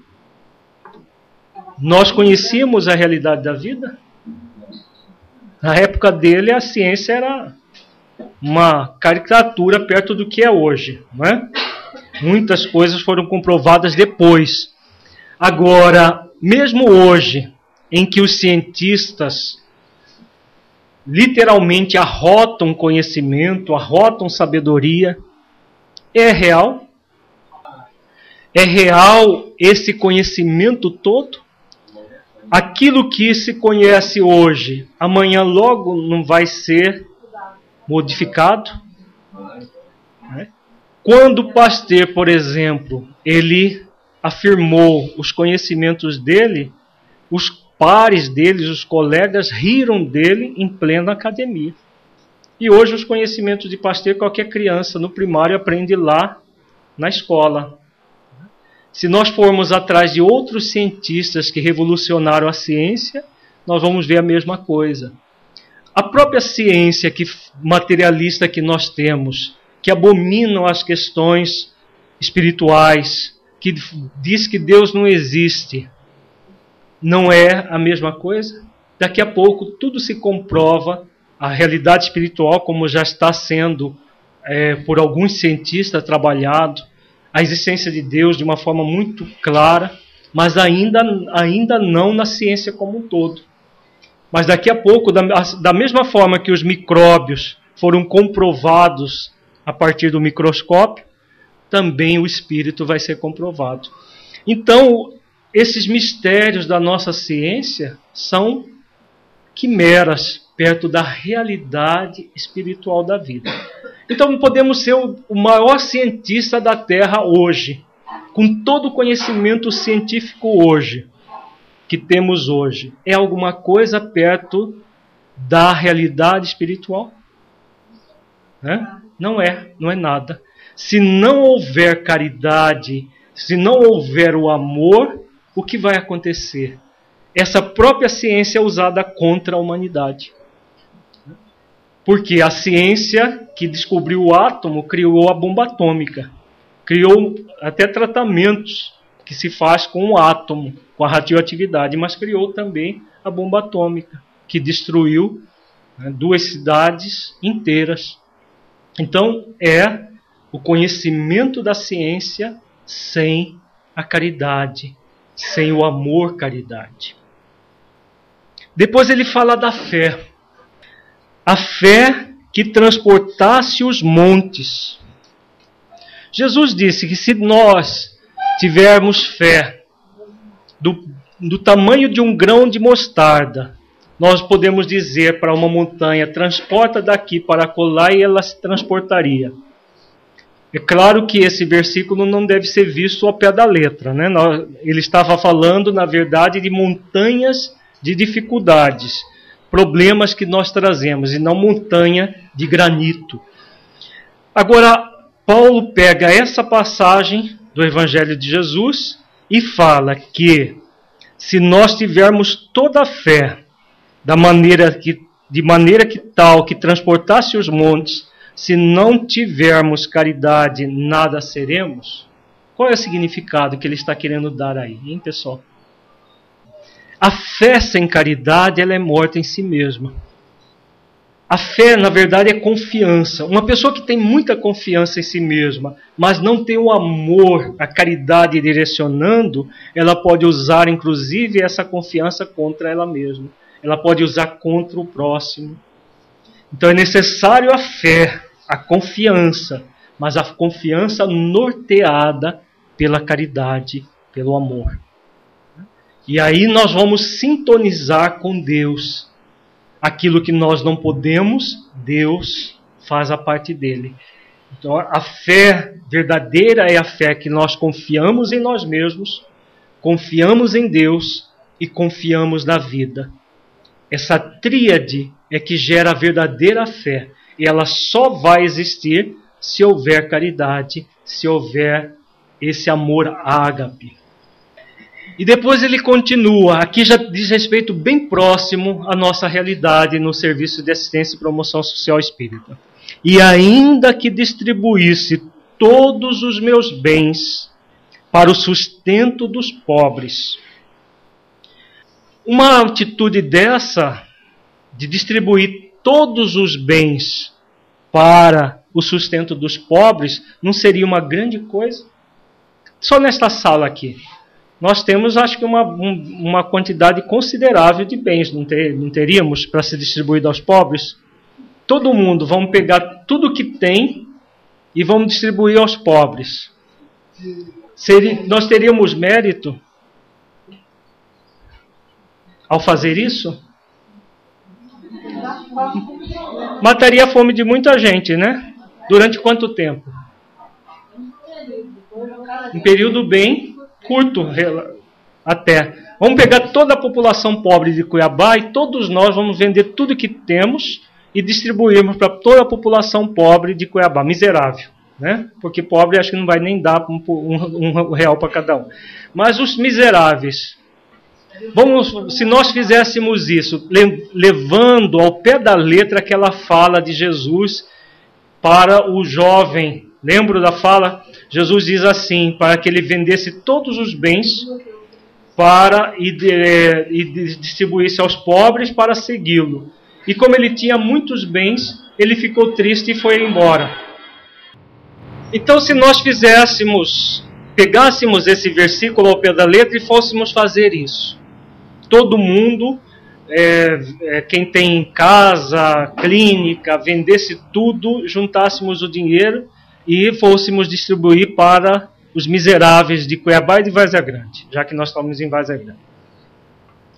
nós conhecíamos a realidade da vida? Na época dele, a ciência era uma caricatura perto do que é hoje. Não é? Muitas coisas foram comprovadas depois. Agora, mesmo hoje, em que os cientistas literalmente arrotam conhecimento, arrotam sabedoria, é real? É real esse conhecimento todo? Aquilo que se conhece hoje, amanhã logo não vai ser modificado? Né? Quando Pasteur, por exemplo, ele afirmou os conhecimentos dele, os pares deles, os colegas, riram dele em plena academia. E hoje os conhecimentos de Pasteur qualquer criança no primário aprende lá na escola. Se nós formos atrás de outros cientistas que revolucionaram a ciência, nós vamos ver a mesma coisa. A própria ciência que, materialista que nós temos, que abominam as questões espirituais, que diz que Deus não existe, não é a mesma coisa? Daqui a pouco tudo se comprova, a realidade espiritual, como já está sendo é, por alguns cientistas trabalhado, a existência de Deus de uma forma muito clara, mas ainda, ainda não na ciência como um todo. Mas daqui a pouco, da, da mesma forma que os micróbios foram comprovados a partir do microscópio, também o espírito vai ser comprovado. Então, esses mistérios da nossa ciência são quimeras perto da realidade espiritual da vida. Então, podemos ser o maior cientista da Terra hoje, com todo o conhecimento científico hoje que temos hoje. É alguma coisa perto da realidade espiritual? Não é, não é nada se não houver caridade, se não houver o amor, o que vai acontecer? Essa própria ciência é usada contra a humanidade. Porque a ciência que descobriu o átomo criou a bomba atômica, criou até tratamentos que se faz com o átomo, com a radioatividade, mas criou também a bomba atômica, que destruiu né, duas cidades inteiras. Então é o conhecimento da ciência sem a caridade, sem o amor, caridade. Depois ele fala da fé. A fé que transportasse os montes. Jesus disse que se nós tivermos fé do, do tamanho de um grão de mostarda, nós podemos dizer para uma montanha: transporta daqui para colar e ela se transportaria. É claro que esse versículo não deve ser visto ao pé da letra. Né? Ele estava falando, na verdade, de montanhas de dificuldades, problemas que nós trazemos, e não montanha de granito. Agora, Paulo pega essa passagem do Evangelho de Jesus e fala que se nós tivermos toda a fé da maneira que, de maneira que tal que transportasse os montes, se não tivermos caridade, nada seremos. Qual é o significado que ele está querendo dar aí, hein, pessoal? A fé sem caridade, ela é morta em si mesma. A fé, na verdade, é confiança. Uma pessoa que tem muita confiança em si mesma, mas não tem o amor, a caridade direcionando, ela pode usar, inclusive, essa confiança contra ela mesma ela pode usar contra o próximo. Então é necessário a fé, a confiança, mas a confiança norteada pela caridade, pelo amor. E aí nós vamos sintonizar com Deus. Aquilo que nós não podemos, Deus faz a parte dele. Então a fé verdadeira é a fé que nós confiamos em nós mesmos, confiamos em Deus e confiamos na vida. Essa tríade é que gera a verdadeira fé. E ela só vai existir se houver caridade, se houver esse amor ágape. E depois ele continua, aqui já diz respeito bem próximo à nossa realidade no serviço de assistência e promoção social espírita. E ainda que distribuísse todos os meus bens para o sustento dos pobres, uma atitude dessa, de distribuir todos os bens para o sustento dos pobres, não seria uma grande coisa? Só nesta sala aqui. Nós temos, acho que, uma, uma quantidade considerável de bens, não, ter, não teríamos para ser distribuído aos pobres? Todo mundo, vamos pegar tudo que tem e vamos distribuir aos pobres. Seria, nós teríamos mérito ao fazer isso? Mataria a fome de muita gente, né? Durante quanto tempo? Um período bem curto até. Vamos pegar toda a população pobre de Cuiabá e todos nós vamos vender tudo que temos e distribuirmos para toda a população pobre de Cuiabá, miserável. Né? Porque pobre acho que não vai nem dar um, um, um real para cada um. Mas os miseráveis, Vamos, se nós fizéssemos isso, levando ao pé da letra aquela fala de Jesus para o jovem, lembro da fala? Jesus diz assim: para que ele vendesse todos os bens para e, de, e distribuísse aos pobres para segui-lo. E como ele tinha muitos bens, ele ficou triste e foi embora. Então, se nós fizéssemos, pegássemos esse versículo ao pé da letra e fôssemos fazer isso, todo mundo, é, é, quem tem casa, clínica, vendesse tudo, juntássemos o dinheiro e fôssemos distribuir para os miseráveis de Cuiabá e de Várzea Grande, já que nós estamos em Várzea Grande.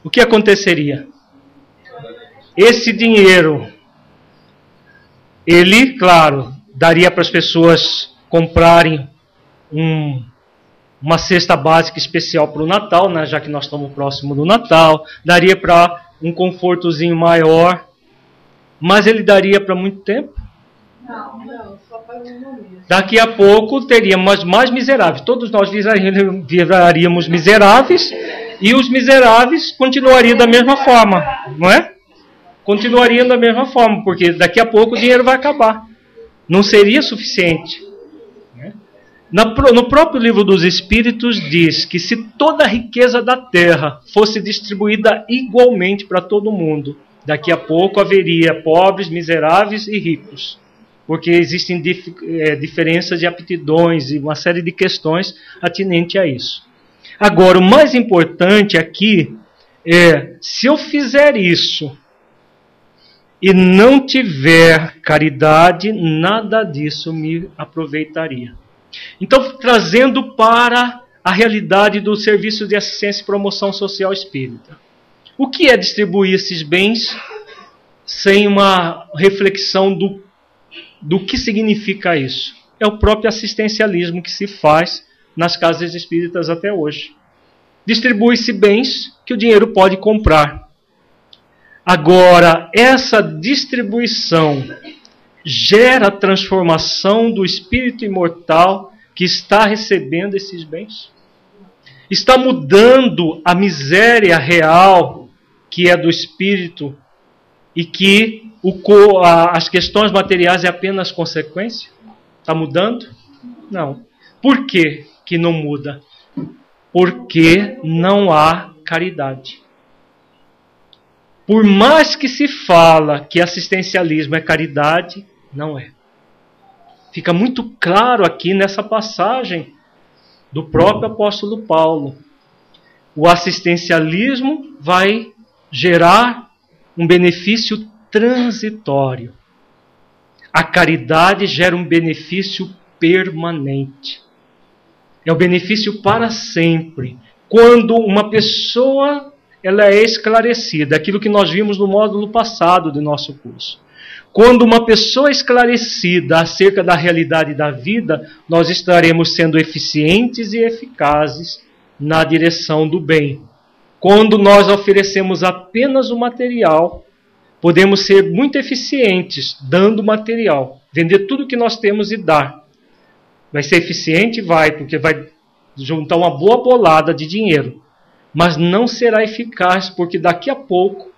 O que aconteceria? Esse dinheiro, ele, claro, daria para as pessoas comprarem um uma cesta básica especial para o Natal, né, já que nós estamos próximo do Natal, daria para um confortozinho maior, mas ele daria para muito tempo? Não, não, só para. Daqui a pouco teríamos mais miseráveis. Todos nós viraríamos miseráveis e os miseráveis continuariam da mesma forma, não é? Continuariam da mesma forma, porque daqui a pouco o dinheiro vai acabar. Não seria suficiente. No próprio livro dos Espíritos diz que se toda a riqueza da terra fosse distribuída igualmente para todo mundo, daqui a pouco haveria pobres, miseráveis e ricos, porque existem dif é, diferenças de aptidões e uma série de questões atinentes a isso. Agora, o mais importante aqui é: se eu fizer isso e não tiver caridade, nada disso me aproveitaria. Então, trazendo para a realidade do serviço de assistência e promoção social espírita. O que é distribuir esses bens sem uma reflexão do, do que significa isso? É o próprio assistencialismo que se faz nas casas espíritas até hoje. Distribui-se bens que o dinheiro pode comprar. Agora, essa distribuição gera transformação do espírito imortal que está recebendo esses bens? Está mudando a miséria real que é do espírito e que o, a, as questões materiais é apenas consequência? Está mudando? Não. Por que, que não muda? Porque não há caridade. Por mais que se fala que assistencialismo é caridade, não é. Fica muito claro aqui nessa passagem do próprio apóstolo Paulo. O assistencialismo vai gerar um benefício transitório. A caridade gera um benefício permanente. É o benefício para sempre. Quando uma pessoa ela é esclarecida, aquilo que nós vimos no módulo passado do nosso curso. Quando uma pessoa é esclarecida acerca da realidade da vida, nós estaremos sendo eficientes e eficazes na direção do bem. Quando nós oferecemos apenas o material, podemos ser muito eficientes dando material, vender tudo que nós temos e dar. Vai ser eficiente? Vai, porque vai juntar uma boa bolada de dinheiro. Mas não será eficaz, porque daqui a pouco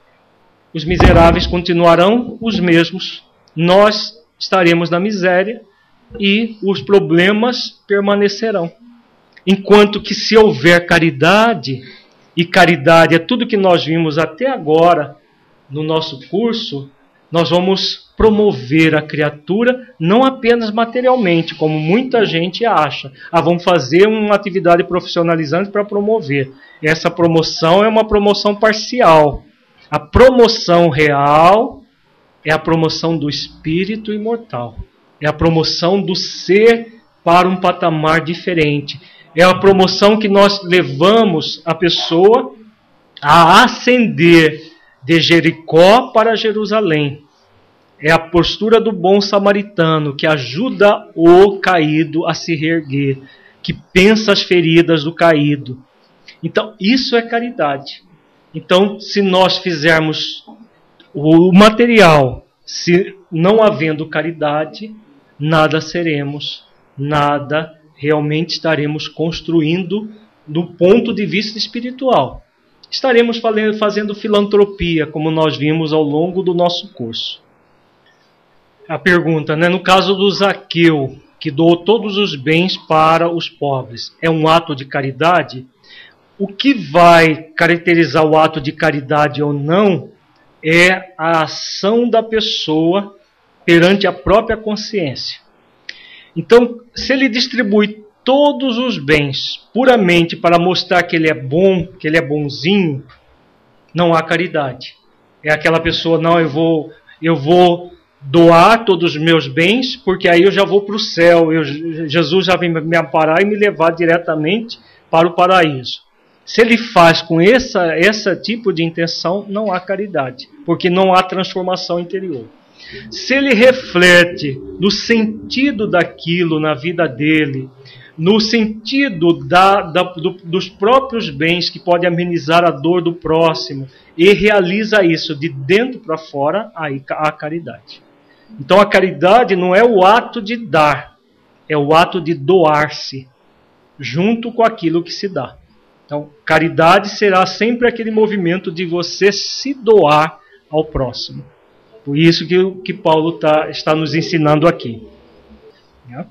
os miseráveis continuarão os mesmos, nós estaremos na miséria e os problemas permanecerão. Enquanto que se houver caridade, e caridade é tudo que nós vimos até agora no nosso curso, nós vamos promover a criatura não apenas materialmente, como muita gente acha. Ah, vamos fazer uma atividade profissionalizante para promover. Essa promoção é uma promoção parcial. A promoção real é a promoção do espírito imortal. É a promoção do ser para um patamar diferente. É a promoção que nós levamos a pessoa a ascender de Jericó para Jerusalém. É a postura do bom samaritano que ajuda o caído a se reerguer, que pensa as feridas do caído. Então, isso é caridade. Então, se nós fizermos o material, se não havendo caridade, nada seremos, nada realmente estaremos construindo do ponto de vista espiritual. Estaremos fazendo filantropia, como nós vimos ao longo do nosso curso. A pergunta, né? no caso do Zaqueu, que doou todos os bens para os pobres, é um ato de caridade? O que vai caracterizar o ato de caridade ou não é a ação da pessoa perante a própria consciência. Então, se ele distribui todos os bens puramente para mostrar que ele é bom, que ele é bonzinho, não há caridade. É aquela pessoa, não, eu vou, eu vou doar todos os meus bens, porque aí eu já vou para o céu, eu, Jesus já vem me amparar e me levar diretamente para o paraíso. Se ele faz com essa, esse tipo de intenção, não há caridade, porque não há transformação interior. Se ele reflete no sentido daquilo na vida dele, no sentido da, da, do, dos próprios bens que pode amenizar a dor do próximo, e realiza isso de dentro para fora, aí há caridade. Então a caridade não é o ato de dar, é o ato de doar-se junto com aquilo que se dá. Então, caridade será sempre aquele movimento de você se doar ao próximo. Por isso que, que Paulo tá, está nos ensinando aqui. Né?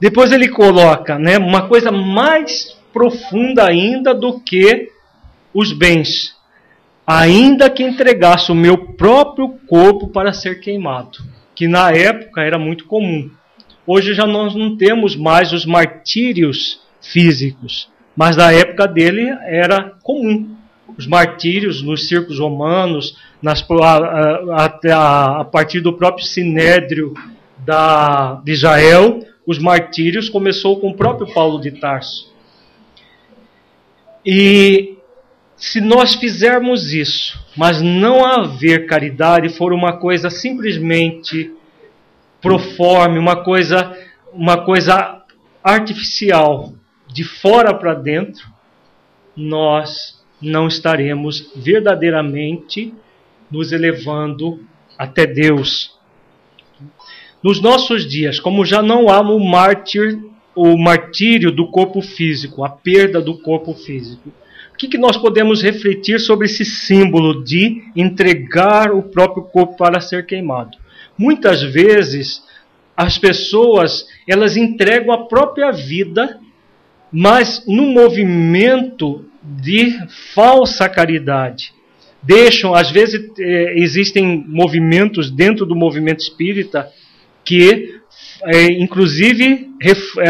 Depois ele coloca né, uma coisa mais profunda ainda do que os bens. Ainda que entregasse o meu próprio corpo para ser queimado, que na época era muito comum. Hoje já nós não temos mais os martírios físicos, mas na época dele era comum. Os martírios nos circos romanos, nas, a, a, a, partir do próprio sinédrio da, de Israel, os martírios começou com o próprio Paulo de Tarso. E se nós fizermos isso, mas não haver caridade, for uma coisa simplesmente proforme, uma coisa, uma coisa artificial, de fora para dentro, nós não estaremos verdadeiramente nos elevando até Deus. Nos nossos dias, como já não há o mártir, o martírio do corpo físico, a perda do corpo físico, o que, que nós podemos refletir sobre esse símbolo de entregar o próprio corpo para ser queimado? Muitas vezes as pessoas elas entregam a própria vida, mas num movimento de falsa caridade. Deixam, às vezes é, existem movimentos dentro do movimento espírita que, é, inclusive, ref, é,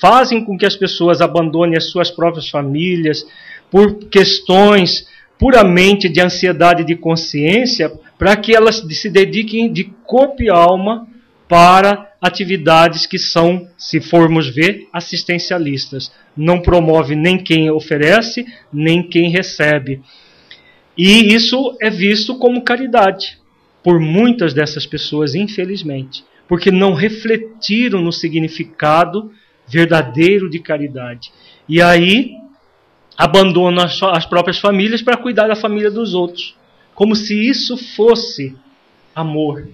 fazem com que as pessoas abandonem as suas próprias famílias por questões puramente de ansiedade de consciência, para que elas se dediquem de corpo e alma para atividades que são, se formos ver, assistencialistas. Não promove nem quem oferece, nem quem recebe. E isso é visto como caridade por muitas dessas pessoas, infelizmente, porque não refletiram no significado verdadeiro de caridade. E aí abandonam as próprias famílias para cuidar da família dos outros, como se isso fosse amor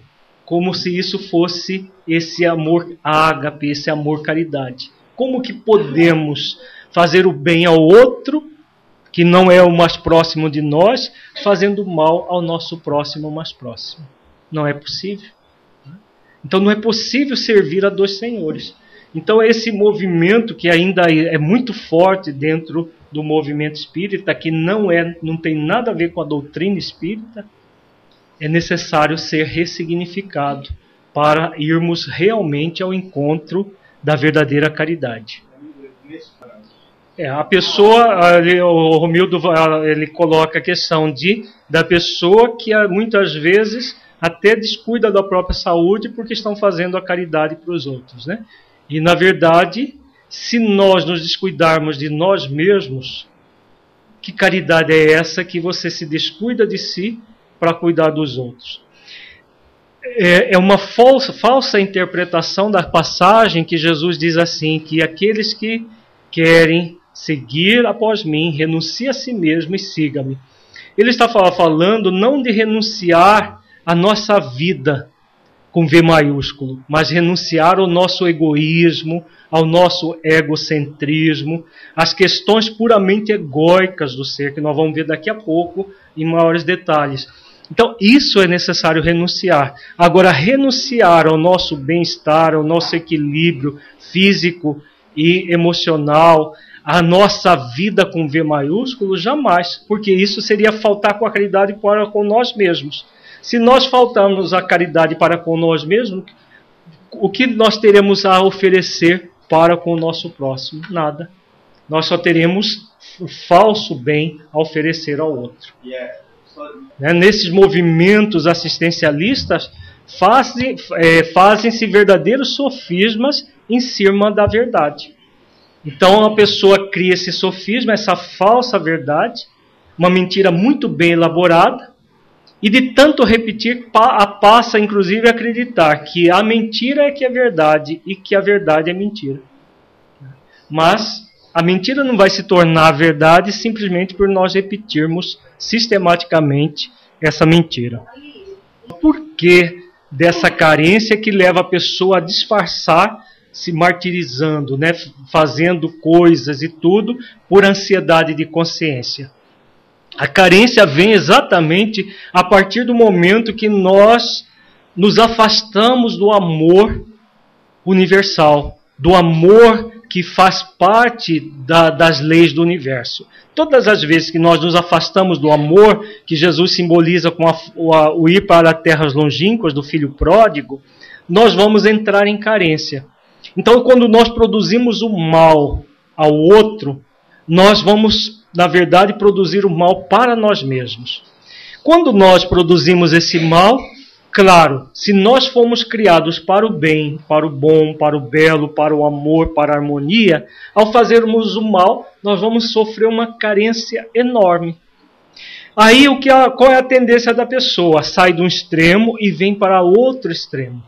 como se isso fosse esse amor ágape, esse amor caridade. Como que podemos fazer o bem ao outro, que não é o mais próximo de nós, fazendo mal ao nosso próximo mais próximo? Não é possível. Então não é possível servir a dois senhores. Então esse movimento que ainda é muito forte dentro do movimento espírita, que não é, não tem nada a ver com a doutrina espírita, é necessário ser ressignificado para irmos realmente ao encontro da verdadeira caridade. É, a pessoa, o Romildo ele coloca a questão de da pessoa que muitas vezes até descuida da própria saúde porque estão fazendo a caridade para os outros, né? E na verdade, se nós nos descuidarmos de nós mesmos, que caridade é essa que você se descuida de si para cuidar dos outros. É, é uma falsa, falsa interpretação da passagem que Jesus diz assim: que aqueles que querem seguir após mim, renuncie a si mesmo e siga-me. Ele está falando não de renunciar à nossa vida com V maiúsculo, mas renunciar ao nosso egoísmo, ao nosso egocentrismo, às questões puramente egóicas do ser, que nós vamos ver daqui a pouco em maiores detalhes. Então, isso é necessário renunciar. Agora, renunciar ao nosso bem-estar, ao nosso equilíbrio físico e emocional, à nossa vida com V maiúsculo, jamais, porque isso seria faltar com a caridade para com nós mesmos. Se nós faltarmos a caridade para com nós mesmos, o que nós teremos a oferecer para com o nosso próximo? Nada. Nós só teremos o falso bem a oferecer ao outro. Yeah né, nesses movimentos assistencialistas, fazem, é, fazem-se verdadeiros sofismas em cima da verdade. Então a pessoa cria esse sofisma, essa falsa verdade, uma mentira muito bem elaborada, e de tanto repetir, passa inclusive a acreditar que a mentira é que é verdade e que a verdade é mentira. Mas a mentira não vai se tornar verdade simplesmente por nós repetirmos sistematicamente essa mentira. Por que dessa carência que leva a pessoa a disfarçar, se martirizando, né, fazendo coisas e tudo por ansiedade de consciência? A carência vem exatamente a partir do momento que nós nos afastamos do amor universal, do amor que faz parte da, das leis do universo. Todas as vezes que nós nos afastamos do amor que Jesus simboliza com a, o, o ir para terras longínquas do filho pródigo, nós vamos entrar em carência. Então, quando nós produzimos o mal ao outro, nós vamos, na verdade, produzir o mal para nós mesmos. Quando nós produzimos esse mal, claro, se nós fomos criados para o bem, para o bom, para o belo, para o amor, para a harmonia, ao fazermos o mal, nós vamos sofrer uma carência enorme. Aí o que a, qual é a tendência da pessoa? Sai de um extremo e vem para outro extremo.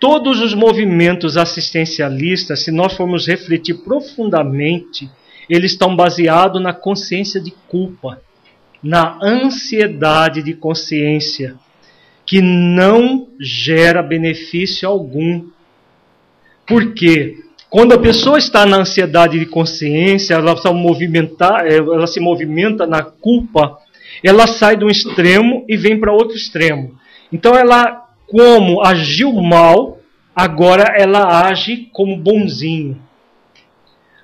Todos os movimentos assistencialistas, se nós formos refletir profundamente, eles estão baseados na consciência de culpa, na ansiedade de consciência, que não gera benefício algum. Por quê? Quando a pessoa está na ansiedade de consciência, ela, movimentar, ela se movimenta na culpa, ela sai de um extremo e vem para outro extremo. Então ela como agiu mal, agora ela age como bonzinho.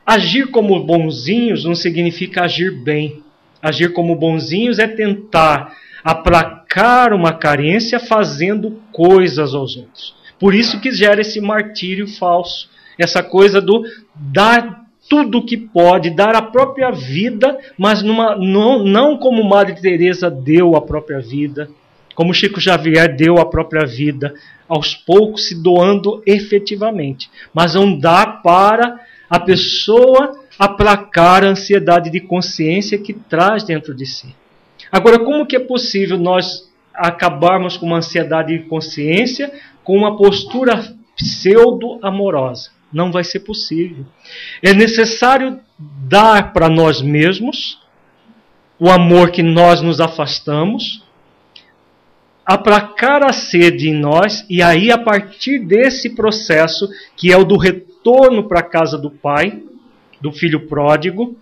Agir como bonzinhos não significa agir bem. Agir como bonzinhos é tentar aplacar uma carência fazendo coisas aos outros. Por isso que gera esse martírio falso, essa coisa do dar tudo que pode, dar a própria vida, mas numa, não, não como Madre Teresa deu a própria vida, como Chico Xavier deu a própria vida, aos poucos se doando efetivamente. Mas não dá para a pessoa aplacar a ansiedade de consciência que traz dentro de si. Agora, como que é possível nós acabarmos com uma ansiedade de consciência com uma postura pseudo-amorosa? Não vai ser possível. É necessário dar para nós mesmos o amor que nós nos afastamos, aplacar a sede em nós, e aí, a partir desse processo, que é o do retorno para a casa do Pai, do filho pródigo,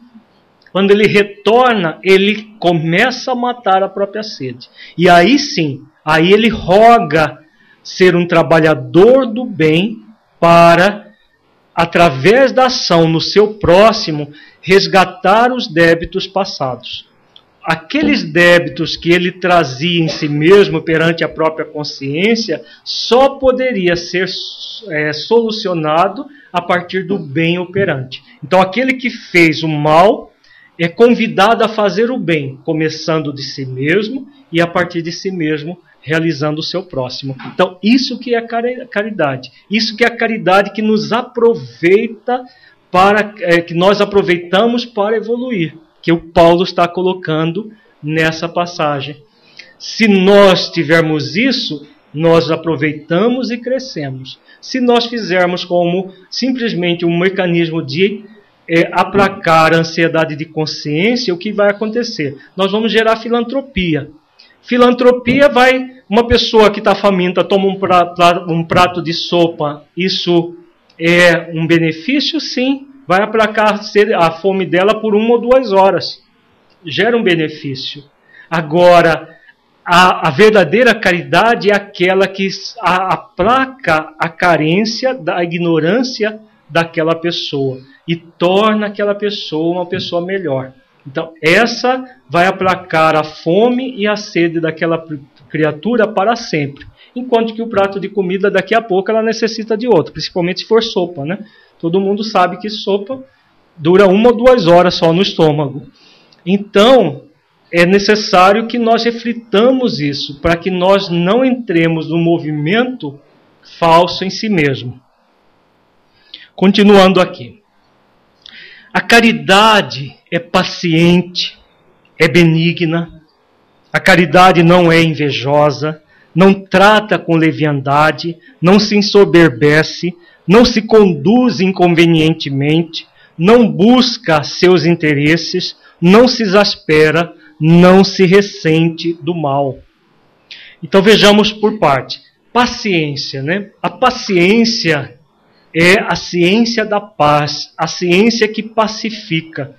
quando ele retorna, ele começa a matar a própria sede. E aí sim, aí ele roga ser um trabalhador do bem para, através da ação no seu próximo, resgatar os débitos passados aqueles débitos que ele trazia em si mesmo perante a própria consciência só poderia ser é, solucionado a partir do bem operante. Então, aquele que fez o mal é convidado a fazer o bem, começando de si mesmo e a partir de si mesmo realizando o seu próximo. Então, isso que é caridade. Isso que é a caridade que nos aproveita para é, que nós aproveitamos para evoluir que o Paulo está colocando nessa passagem. Se nós tivermos isso, nós aproveitamos e crescemos. Se nós fizermos como simplesmente um mecanismo de é, aplacar a ansiedade de consciência, o que vai acontecer? Nós vamos gerar filantropia. Filantropia vai. Uma pessoa que está faminta toma um um prato de sopa, isso é um benefício? Sim vai aplacar a fome dela por uma ou duas horas. Gera um benefício. Agora, a, a verdadeira caridade é aquela que aplaca a carência da ignorância daquela pessoa e torna aquela pessoa uma pessoa melhor. Então, essa vai aplacar a fome e a sede daquela criatura para sempre. Enquanto que o prato de comida, daqui a pouco, ela necessita de outro, principalmente se for sopa, né? Todo mundo sabe que sopa dura uma ou duas horas só no estômago. Então, é necessário que nós reflitamos isso, para que nós não entremos no movimento falso em si mesmo. Continuando aqui. A caridade é paciente, é benigna. A caridade não é invejosa, não trata com leviandade, não se ensoberbece, não se conduz inconvenientemente, não busca seus interesses, não se exaspera, não se ressente do mal. Então vejamos por parte. Paciência, né? A paciência é a ciência da paz, a ciência que pacifica.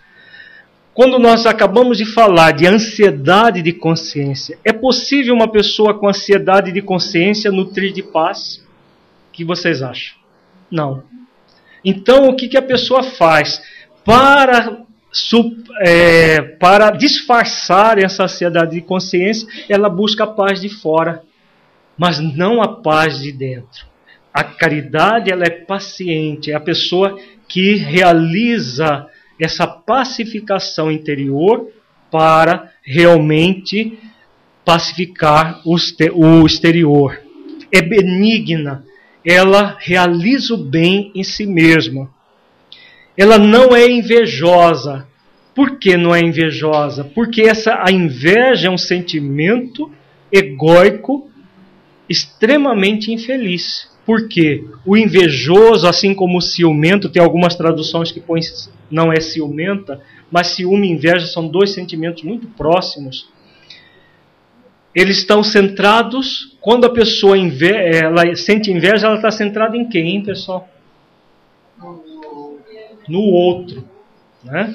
Quando nós acabamos de falar de ansiedade de consciência, é possível uma pessoa com ansiedade de consciência nutrir de paz? O que vocês acham? Não. Então, o que, que a pessoa faz? Para, é, para disfarçar essa ansiedade de consciência, ela busca a paz de fora, mas não a paz de dentro. A caridade ela é paciente, é a pessoa que realiza essa pacificação interior para realmente pacificar o exterior. É benigna, ela realiza o bem em si mesma. Ela não é invejosa. Por que não é invejosa? Porque essa a inveja é um sentimento egóico extremamente infeliz. Porque o invejoso, assim como o ciumento, tem algumas traduções que põem não é ciumenta, mas ciúme e inveja são dois sentimentos muito próximos. Eles estão centrados, quando a pessoa ela sente inveja, ela está centrada em quem, hein, pessoal? No outro. Né?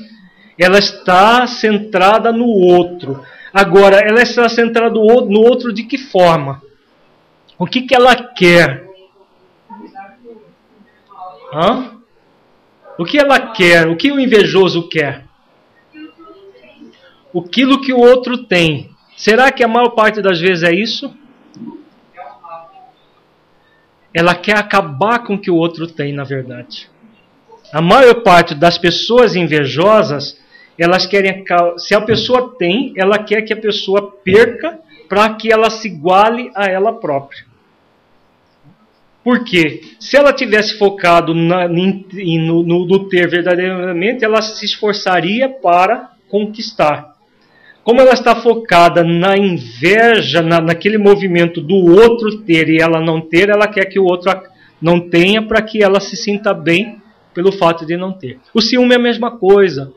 Ela está centrada no outro. Agora, ela está centrada no outro de que forma? O que, que ela quer? Hã? O que ela quer? O que o invejoso quer? Aquilo que o outro tem. Será que a maior parte das vezes é isso? Ela quer acabar com o que o outro tem, na verdade. A maior parte das pessoas invejosas, elas querem. Se a pessoa tem, ela quer que a pessoa perca para que ela se iguale a ela própria. Porque se ela tivesse focado na, no, no, no ter verdadeiramente, ela se esforçaria para conquistar. Como ela está focada na inveja, na, naquele movimento do outro ter e ela não ter, ela quer que o outro não tenha para que ela se sinta bem pelo fato de não ter. O ciúme é a mesma coisa.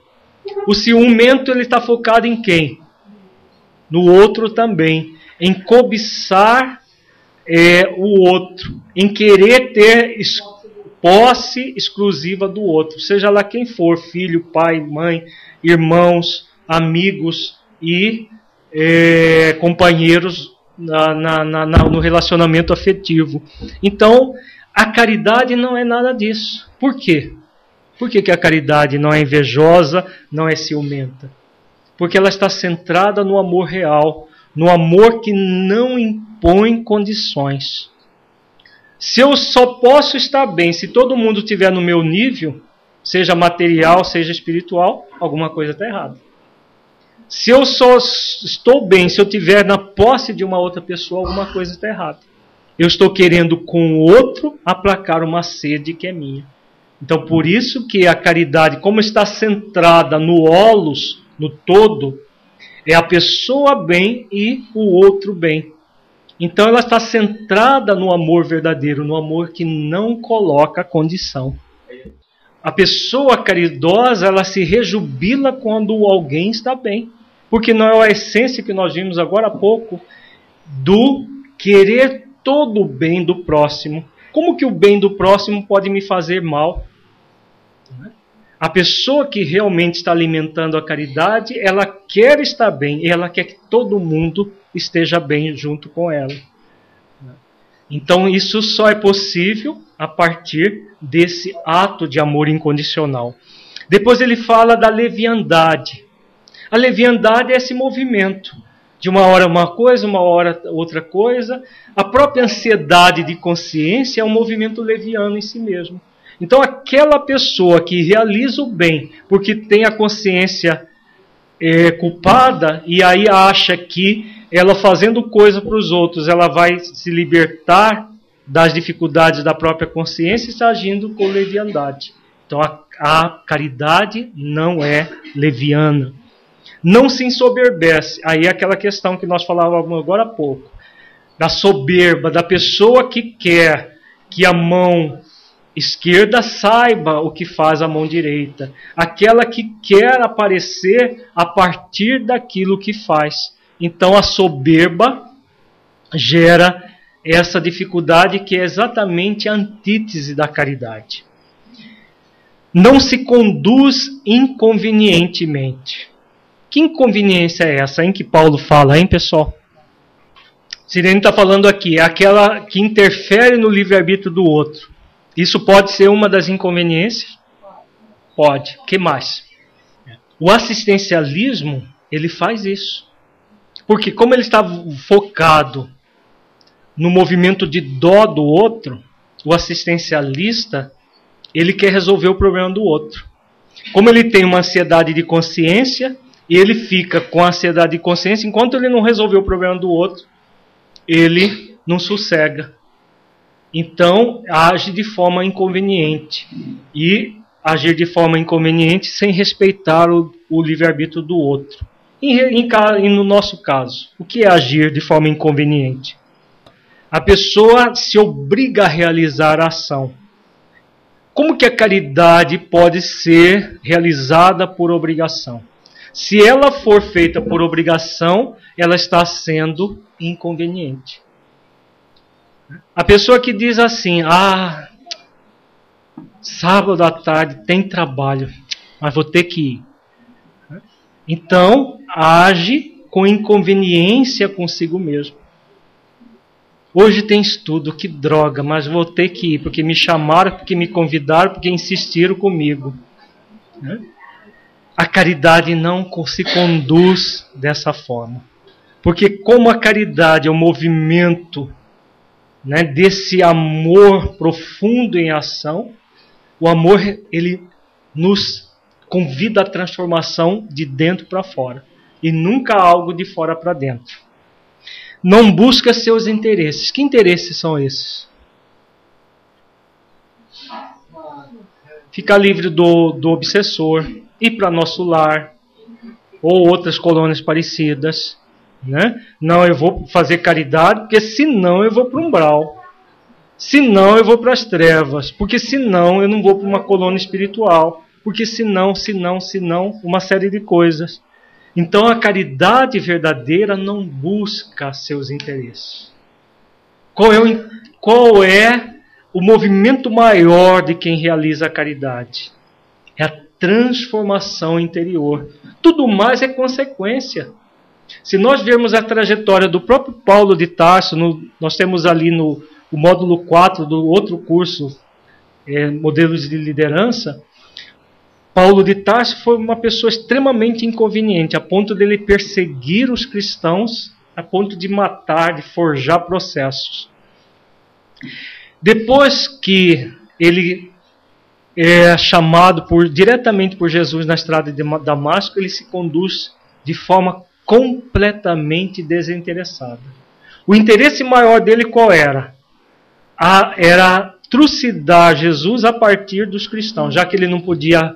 O ciumento ele está focado em quem? No outro também, em cobiçar é, o outro, em querer ter posse exclusiva do outro, seja lá quem for, filho, pai, mãe, irmãos, amigos e é, companheiros na, na, na, no relacionamento afetivo. Então, a caridade não é nada disso. Por quê? Por que, que a caridade não é invejosa, não é ciumenta? Porque ela está centrada no amor real, no amor que não impõe condições. Se eu só posso estar bem se todo mundo estiver no meu nível, seja material, seja espiritual, alguma coisa está errada. Se eu só estou bem se eu estiver na posse de uma outra pessoa, alguma coisa está errada. Eu estou querendo com o outro aplacar uma sede que é minha. Então, por isso que a caridade, como está centrada no olos, no todo, é a pessoa bem e o outro bem. Então ela está centrada no amor verdadeiro, no amor que não coloca condição. A pessoa caridosa, ela se rejubila quando alguém está bem. Porque não é a essência que nós vimos agora há pouco do querer todo o bem do próximo. Como que o bem do próximo pode me fazer mal? A pessoa que realmente está alimentando a caridade, ela quer estar bem, ela quer que todo mundo esteja bem junto com ela. Então isso só é possível a partir desse ato de amor incondicional. Depois ele fala da leviandade. A leviandade é esse movimento. De uma hora uma coisa, uma hora outra coisa. A própria ansiedade de consciência é um movimento leviano em si mesmo. Então, aquela pessoa que realiza o bem porque tem a consciência é, culpada e aí acha que ela fazendo coisa para os outros ela vai se libertar das dificuldades da própria consciência está agindo com leviandade. Então, a, a caridade não é leviana. Não se ensoberbece. Aí é aquela questão que nós falávamos agora há pouco. Da soberba, da pessoa que quer que a mão esquerda saiba o que faz a mão direita, aquela que quer aparecer a partir daquilo que faz. Então a soberba gera essa dificuldade que é exatamente a antítese da caridade. Não se conduz inconvenientemente. Que inconveniência é essa em que Paulo fala, hein, pessoal? Sirene está falando aqui, é aquela que interfere no livre-arbítrio do outro. Isso pode ser uma das inconveniências? Pode. que mais? O assistencialismo, ele faz isso. Porque como ele está focado no movimento de dó do outro, o assistencialista, ele quer resolver o problema do outro. Como ele tem uma ansiedade de consciência, ele fica com a ansiedade de consciência enquanto ele não resolveu o problema do outro, ele não sossega. Então, age de forma inconveniente. E agir de forma inconveniente sem respeitar o, o livre-arbítrio do outro. E, em, no nosso caso, o que é agir de forma inconveniente? A pessoa se obriga a realizar a ação. Como que a caridade pode ser realizada por obrigação? Se ela for feita por obrigação, ela está sendo inconveniente. A pessoa que diz assim: "Ah, sábado à tarde tem trabalho, mas vou ter que ir". Então, age com inconveniência consigo mesmo. Hoje tem estudo, que droga, mas vou ter que ir, porque me chamaram, porque me convidaram, porque insistiram comigo. Né? A caridade não se conduz dessa forma. Porque como a caridade é o um movimento né, desse amor profundo em ação, o amor ele nos convida à transformação de dentro para fora e nunca algo de fora para dentro não busca seus interesses. Que interesses são esses? Ficar livre do, do obsessor, ir para nosso lar, ou outras colônias parecidas. Né? Não, eu vou fazer caridade, porque senão eu vou para o umbral. Senão eu vou para as trevas, porque senão eu não vou para uma colônia espiritual, porque senão, senão, senão, uma série de coisas. Então a caridade verdadeira não busca seus interesses. Qual é, o, qual é o movimento maior de quem realiza a caridade? É a transformação interior. Tudo mais é consequência. Se nós vermos a trajetória do próprio Paulo de Tarso, no, nós temos ali no módulo 4 do outro curso, é, Modelos de Liderança, Paulo de Tarso foi uma pessoa extremamente inconveniente, a ponto de ele perseguir os cristãos, a ponto de matar, de forjar processos. Depois que ele é chamado por, diretamente por Jesus na estrada de Damasco, ele se conduz de forma completamente desinteressada. O interesse maior dele qual era? A, era trucidar Jesus a partir dos cristãos, já que ele não podia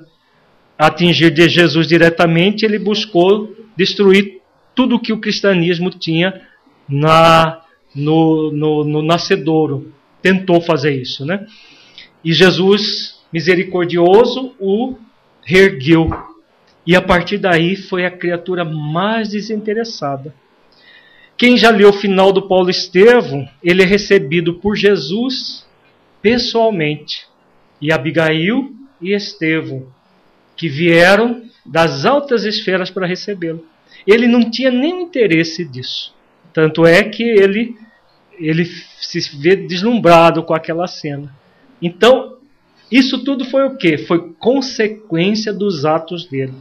atingir de Jesus diretamente, ele buscou destruir tudo que o cristianismo tinha na, no, no, no nascedouro. Tentou fazer isso, né? E Jesus, misericordioso, o reergueu. E a partir daí foi a criatura mais desinteressada. Quem já leu o final do Paulo Estevão, ele é recebido por Jesus pessoalmente. E Abigail e Estevão que vieram das altas esferas para recebê-lo. Ele não tinha nem interesse disso. Tanto é que ele, ele se vê deslumbrado com aquela cena. Então, isso tudo foi o quê? Foi consequência dos atos dele.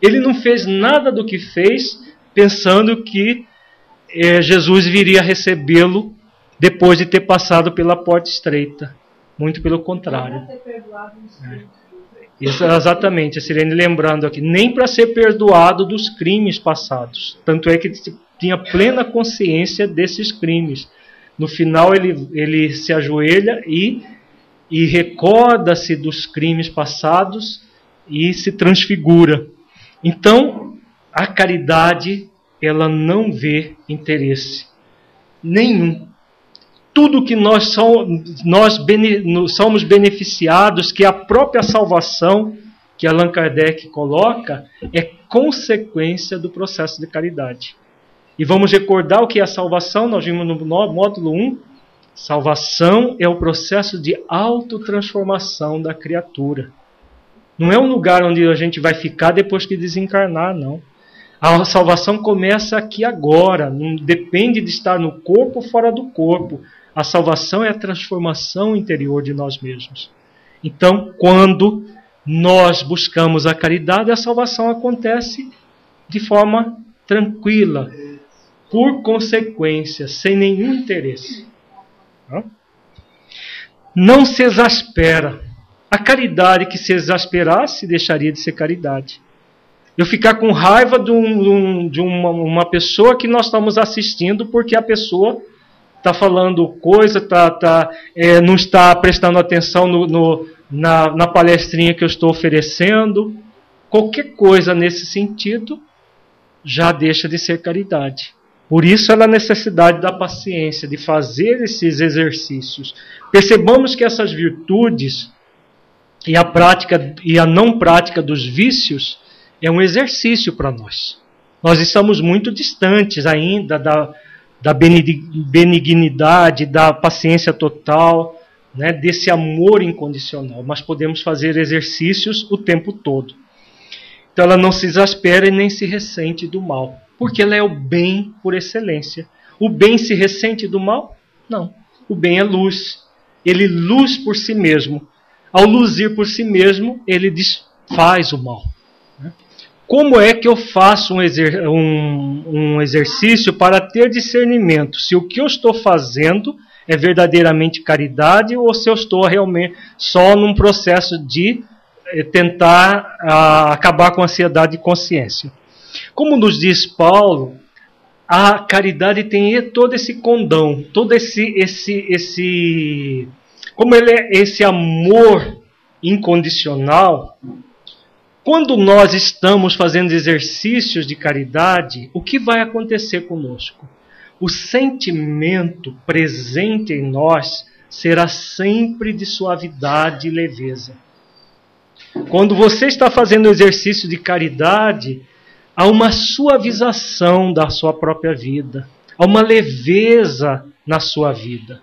Ele não fez nada do que fez pensando que é, Jesus viria recebê-lo depois de ter passado pela porta estreita. Muito pelo contrário. É. Isso, exatamente, a Sirene lembrando aqui, nem para ser perdoado dos crimes passados. Tanto é que tinha plena consciência desses crimes. No final ele, ele se ajoelha e, e recorda-se dos crimes passados e se transfigura. Então, a caridade, ela não vê interesse nenhum tudo que nós, somos, nós bene, somos beneficiados, que a própria salvação que Allan Kardec coloca, é consequência do processo de caridade. E vamos recordar o que é a salvação, nós vimos no módulo 1. Salvação é o processo de autotransformação da criatura. Não é um lugar onde a gente vai ficar depois que desencarnar, não. A salvação começa aqui agora, não depende de estar no corpo ou fora do corpo. A salvação é a transformação interior de nós mesmos. Então, quando nós buscamos a caridade, a salvação acontece de forma tranquila, por consequência, sem nenhum interesse. Não se exaspera. A caridade que se exasperasse deixaria de ser caridade. Eu ficar com raiva de, um, de uma, uma, pessoa que nós estamos assistindo porque a pessoa está falando coisa, tá, tá, é, não está prestando atenção no, no, na, na palestrinha que eu estou oferecendo. Qualquer coisa nesse sentido já deixa de ser caridade. Por isso ela a necessidade da paciência, de fazer esses exercícios. Percebamos que essas virtudes e a prática e a não prática dos vícios é um exercício para nós. Nós estamos muito distantes ainda da, da benignidade, da paciência total, né, desse amor incondicional, mas podemos fazer exercícios o tempo todo. Então ela não se exaspera e nem se ressente do mal, porque ela é o bem por excelência. O bem se ressente do mal? Não. O bem é luz. Ele luz por si mesmo. Ao luzir por si mesmo, ele desfaz o mal. Como é que eu faço um, exer um, um exercício para ter discernimento se o que eu estou fazendo é verdadeiramente caridade ou se eu estou realmente só num processo de eh, tentar acabar com a ansiedade e consciência? Como nos diz Paulo, a caridade tem todo esse condão, todo esse esse esse como ele é esse amor incondicional, quando nós estamos fazendo exercícios de caridade, o que vai acontecer conosco? O sentimento presente em nós será sempre de suavidade e leveza. Quando você está fazendo exercício de caridade, há uma suavização da sua própria vida, há uma leveza na sua vida.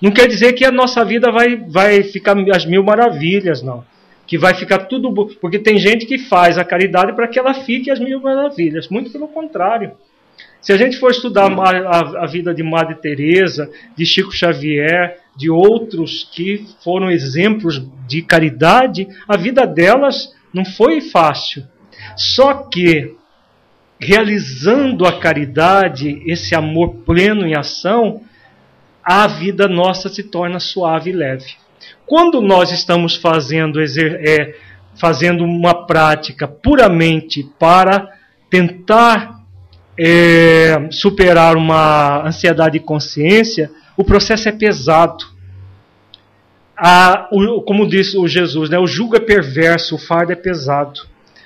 Não quer dizer que a nossa vida vai, vai ficar às mil maravilhas, não. Que vai ficar tudo. Porque tem gente que faz a caridade para que ela fique às mil maravilhas. Muito pelo contrário. Se a gente for estudar a, a, a vida de Madre Teresa, de Chico Xavier, de outros que foram exemplos de caridade, a vida delas não foi fácil. Só que realizando a caridade, esse amor pleno em ação, a vida nossa se torna suave e leve. Quando nós estamos fazendo, é, fazendo uma prática puramente para tentar é, superar uma ansiedade de consciência, o processo é pesado. A, o, como disse o Jesus, né, o jugo é perverso, o fardo é pesado.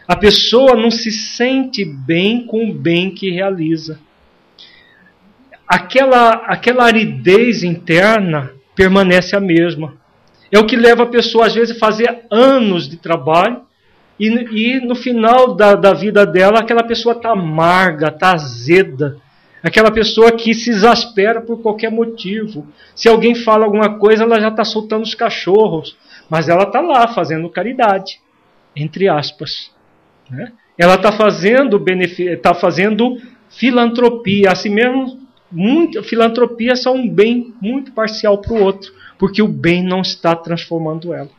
A pessoa não se sente bem com o bem que realiza aquela, aquela aridez interna permanece a mesma. É o que leva a pessoa, às vezes, a fazer anos de trabalho e, e no final da, da vida dela, aquela pessoa está amarga, está azeda. Aquela pessoa que se exaspera por qualquer motivo. Se alguém fala alguma coisa, ela já está soltando os cachorros. Mas ela está lá fazendo caridade, entre aspas. Né? Ela está fazendo, tá fazendo filantropia, assim mesmo muito, filantropia é só um bem muito parcial para o outro, porque o bem não está transformando ela.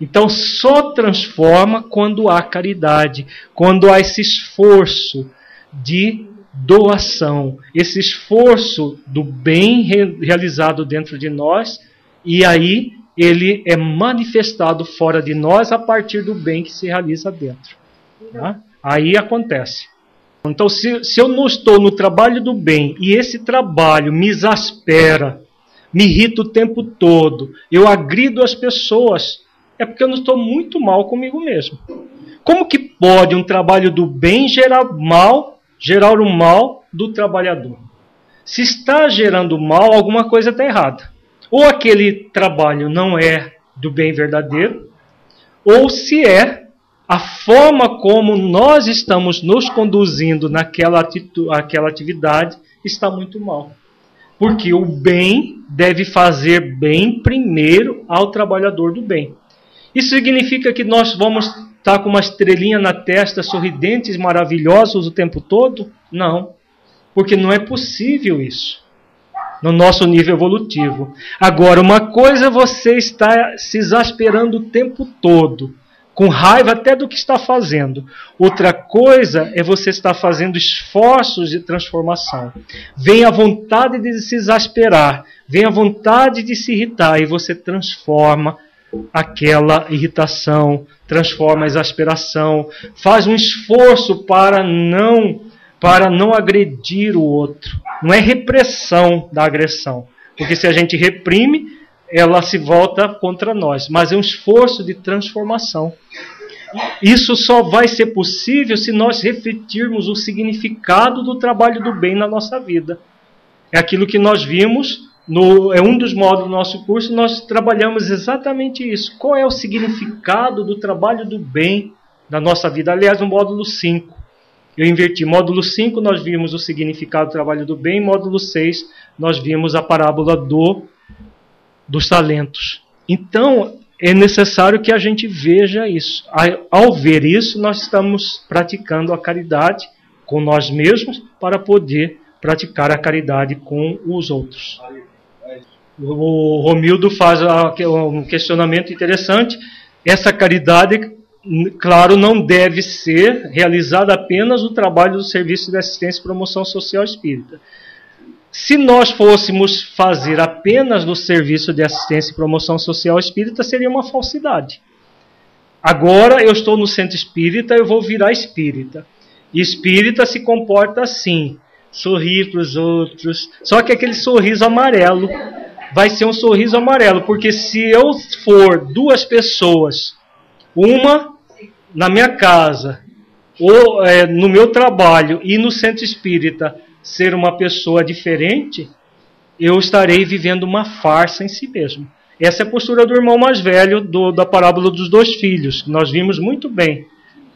Então só transforma quando há caridade, quando há esse esforço de doação, esse esforço do bem realizado dentro de nós, e aí ele é manifestado fora de nós a partir do bem que se realiza dentro. Tá? Aí acontece. Então, se, se eu não estou no trabalho do bem e esse trabalho me exaspera, me irrita o tempo todo, eu agrido as pessoas, é porque eu não estou muito mal comigo mesmo. Como que pode um trabalho do bem gerar mal, gerar o mal do trabalhador? Se está gerando mal, alguma coisa está errada. Ou aquele trabalho não é do bem verdadeiro, ou se é, a forma como nós estamos nos conduzindo naquela aquela atividade está muito mal. Porque o bem deve fazer bem primeiro ao trabalhador do bem. Isso significa que nós vamos estar com uma estrelinha na testa, sorridentes, maravilhosos o tempo todo? Não. Porque não é possível isso no nosso nível evolutivo. Agora, uma coisa você está se exasperando o tempo todo com raiva até do que está fazendo. Outra coisa é você estar fazendo esforços de transformação. Vem a vontade de se exasperar, vem a vontade de se irritar e você transforma aquela irritação, transforma a exasperação, faz um esforço para não para não agredir o outro. Não é repressão da agressão, porque se a gente reprime, ela se volta contra nós, mas é um esforço de transformação. Isso só vai ser possível se nós refletirmos o significado do trabalho do bem na nossa vida. É aquilo que nós vimos, no, é um dos módulos do nosso curso, nós trabalhamos exatamente isso. Qual é o significado do trabalho do bem na nossa vida? Aliás, no módulo 5. Eu inverti. Módulo 5, nós vimos o significado do trabalho do bem. Módulo 6, nós vimos a parábola do, dos talentos. Então, é necessário que a gente veja isso. Ao ver isso, nós estamos praticando a caridade com nós mesmos para poder praticar a caridade com os outros. O Romildo faz um questionamento interessante. Essa caridade, claro, não deve ser realizada apenas no trabalho do Serviço de Assistência e Promoção Social Espírita. Se nós fôssemos fazer apenas no serviço de assistência e promoção social espírita, seria uma falsidade. Agora eu estou no centro espírita, eu vou virar espírita. E espírita se comporta assim, sorrir para os outros. Só que aquele sorriso amarelo vai ser um sorriso amarelo, porque se eu for duas pessoas, uma na minha casa, ou é, no meu trabalho e no centro espírita, ser uma pessoa diferente, eu estarei vivendo uma farsa em si mesmo. Essa é a postura do irmão mais velho do, da parábola dos dois filhos, que nós vimos muito bem,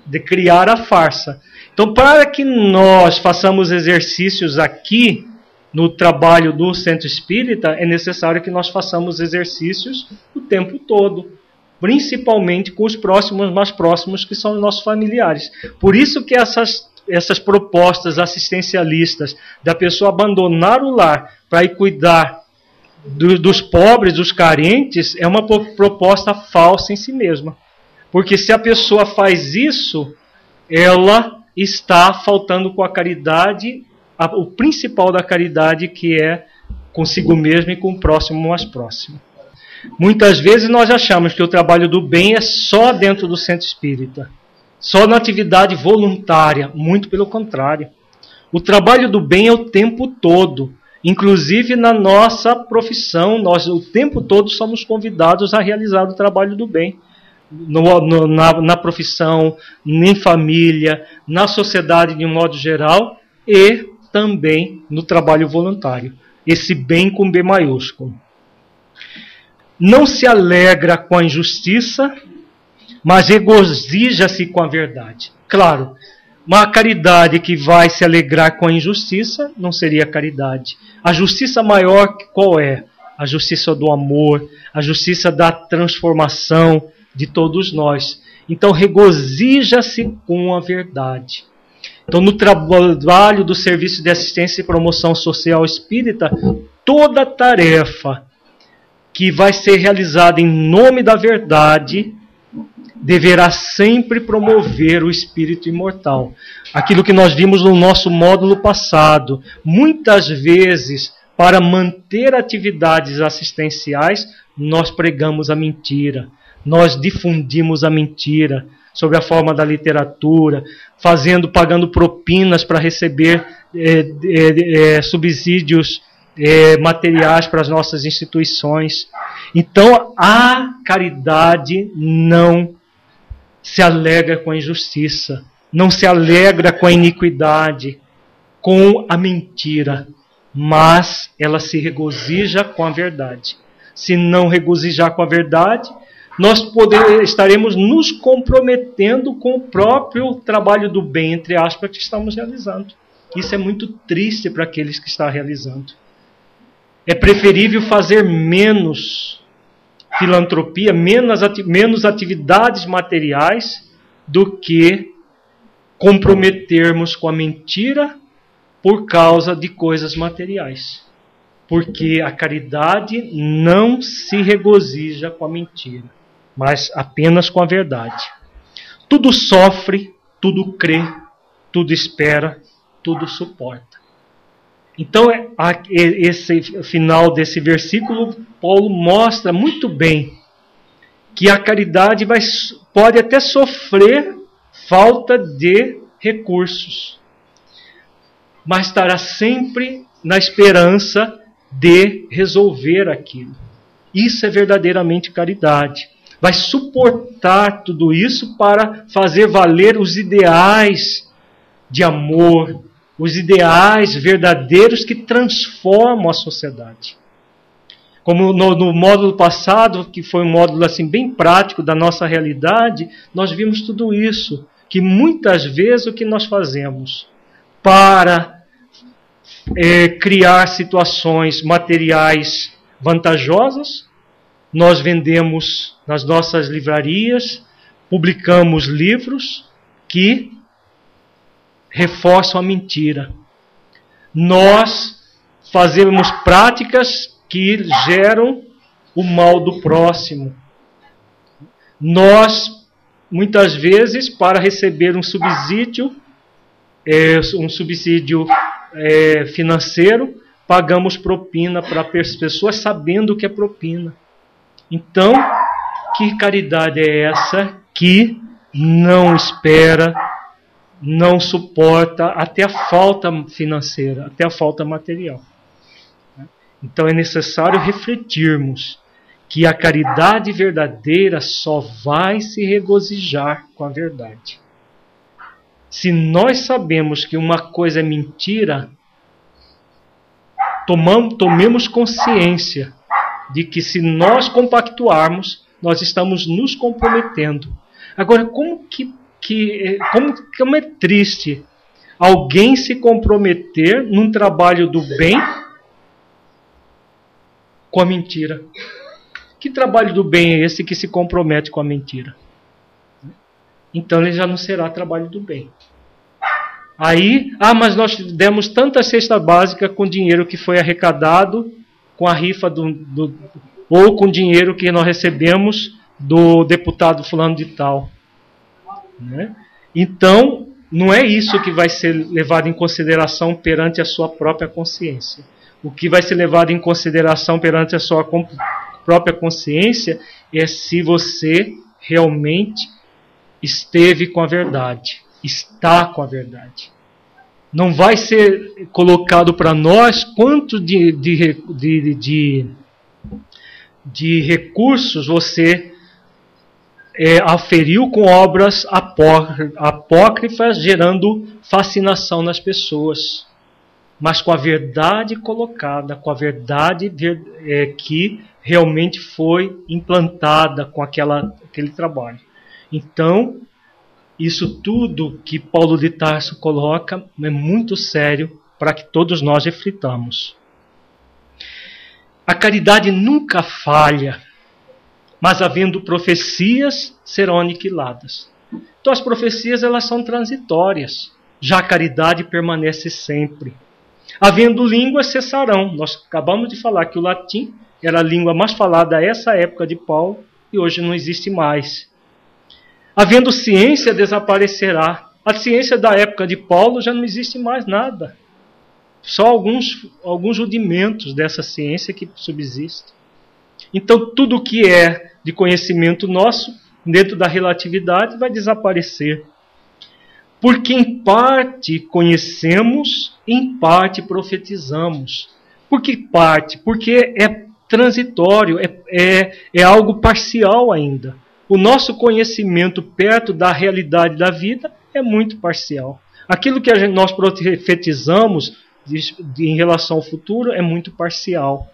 de criar a farsa. Então, para que nós façamos exercícios aqui no trabalho do centro espírita, é necessário que nós façamos exercícios o tempo todo, principalmente com os próximos mais próximos, que são os nossos familiares. Por isso que essas essas propostas assistencialistas da pessoa abandonar o lar para ir cuidar do, dos pobres, dos carentes, é uma proposta falsa em si mesma. Porque se a pessoa faz isso, ela está faltando com a caridade, a, o principal da caridade, que é consigo mesmo e com o próximo mais próximo. Muitas vezes nós achamos que o trabalho do bem é só dentro do centro espírita. Só na atividade voluntária, muito pelo contrário. O trabalho do bem é o tempo todo, inclusive na nossa profissão, nós o tempo todo somos convidados a realizar o trabalho do bem. No, no, na, na profissão, em família, na sociedade de um modo geral e também no trabalho voluntário. Esse bem com B maiúsculo. Não se alegra com a injustiça, mas regozija-se com a verdade. Claro, uma caridade que vai se alegrar com a injustiça não seria caridade. A justiça maior qual é? A justiça do amor, a justiça da transformação de todos nós. Então regozija-se com a verdade. Então, no trabalho do Serviço de Assistência e Promoção Social Espírita, toda tarefa que vai ser realizada em nome da verdade deverá sempre promover o espírito imortal. Aquilo que nós vimos no nosso módulo passado. Muitas vezes, para manter atividades assistenciais, nós pregamos a mentira, nós difundimos a mentira sobre a forma da literatura, fazendo, pagando propinas para receber é, é, é, subsídios materiais para as nossas instituições. Então, a caridade não se alegra com a injustiça, não se alegra com a iniquidade, com a mentira, mas ela se regozija com a verdade. Se não regozijar com a verdade, nós estaremos nos comprometendo com o próprio trabalho do bem, entre aspas, que estamos realizando. Isso é muito triste para aqueles que estão realizando. É preferível fazer menos filantropia, menos, menos atividades materiais do que comprometermos com a mentira por causa de coisas materiais. Porque a caridade não se regozija com a mentira, mas apenas com a verdade. Tudo sofre, tudo crê, tudo espera, tudo suporta. Então, é, esse final desse versículo, Paulo mostra muito bem que a caridade vai, pode até sofrer falta de recursos, mas estará sempre na esperança de resolver aquilo. Isso é verdadeiramente caridade. Vai suportar tudo isso para fazer valer os ideais de amor, os ideais verdadeiros que transformam a sociedade. Como no, no, módulo passado, que foi um módulo assim bem prático da nossa realidade, nós vimos tudo isso, que muitas vezes o que nós fazemos para é, criar situações materiais vantajosas, nós vendemos nas nossas livrarias, publicamos livros que reforçam a mentira. Nós fazemos práticas que geram o mal do próximo. Nós, muitas vezes, para receber um subsídio, é, um subsídio é, financeiro, pagamos propina para as pessoas sabendo que é propina. Então, que caridade é essa que não espera, não suporta até a falta financeira, até a falta material? Então é necessário refletirmos que a caridade verdadeira só vai se regozijar com a verdade. Se nós sabemos que uma coisa é mentira, tomamos, tomemos consciência de que se nós compactuarmos, nós estamos nos comprometendo. Agora, como que, que, como, como é triste alguém se comprometer num trabalho do bem com a mentira. Que trabalho do bem é esse que se compromete com a mentira? Então ele já não será trabalho do bem. Aí, ah, mas nós demos tanta cesta básica com dinheiro que foi arrecadado com a rifa do, do ou com dinheiro que nós recebemos do deputado fulano de tal. Né? Então, não é isso que vai ser levado em consideração perante a sua própria consciência o que vai ser levado em consideração perante a sua própria consciência é se você realmente esteve com a verdade, está com a verdade. Não vai ser colocado para nós quanto de, de, de, de, de recursos você é, aferiu com obras apócrifas, gerando fascinação nas pessoas mas com a verdade colocada, com a verdade é, que realmente foi implantada com aquela, aquele trabalho. Então, isso tudo que Paulo de Tarso coloca é muito sério para que todos nós reflitamos. A caridade nunca falha, mas havendo profecias serão aniquiladas. Então as profecias elas são transitórias, já a caridade permanece sempre. Havendo línguas, cessarão. Nós acabamos de falar que o latim era a língua mais falada a essa época de Paulo e hoje não existe mais. Havendo ciência, desaparecerá. A ciência da época de Paulo já não existe mais nada. Só alguns, alguns rudimentos dessa ciência que subsiste. Então, tudo o que é de conhecimento nosso, dentro da relatividade, vai desaparecer. Porque em parte conhecemos, em parte profetizamos. Por que parte? Porque é transitório, é, é, é algo parcial ainda. O nosso conhecimento perto da realidade da vida é muito parcial. Aquilo que gente, nós profetizamos de, de, em relação ao futuro é muito parcial.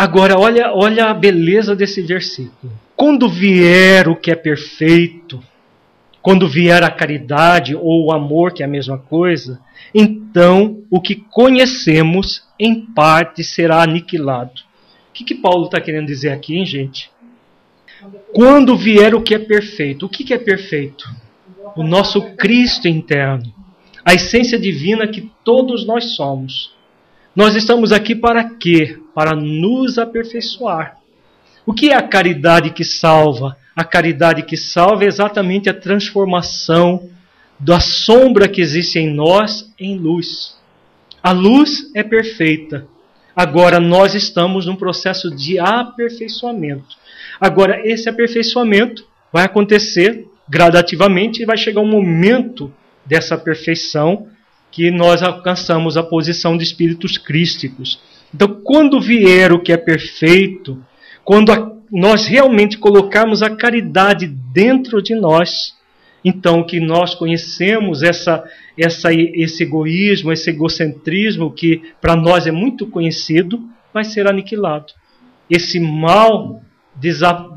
Agora, olha, olha a beleza desse versículo. Quando vier o que é perfeito, quando vier a caridade ou o amor, que é a mesma coisa, então o que conhecemos em parte será aniquilado. O que, que Paulo está querendo dizer aqui, hein, gente? Quando vier o que é perfeito. O que, que é perfeito? O nosso Cristo interno. A essência divina que todos nós somos. Nós estamos aqui para quê? Para nos aperfeiçoar. O que é a caridade que salva? A caridade que salva é exatamente a transformação da sombra que existe em nós em luz. A luz é perfeita. Agora nós estamos num processo de aperfeiçoamento. Agora, esse aperfeiçoamento vai acontecer gradativamente e vai chegar um momento dessa perfeição que nós alcançamos a posição de espíritos crísticos. Então, quando vier o que é perfeito, quando a, nós realmente colocarmos a caridade dentro de nós, então que nós conhecemos essa, essa, esse egoísmo, esse egocentrismo que para nós é muito conhecido, vai ser aniquilado. Esse mal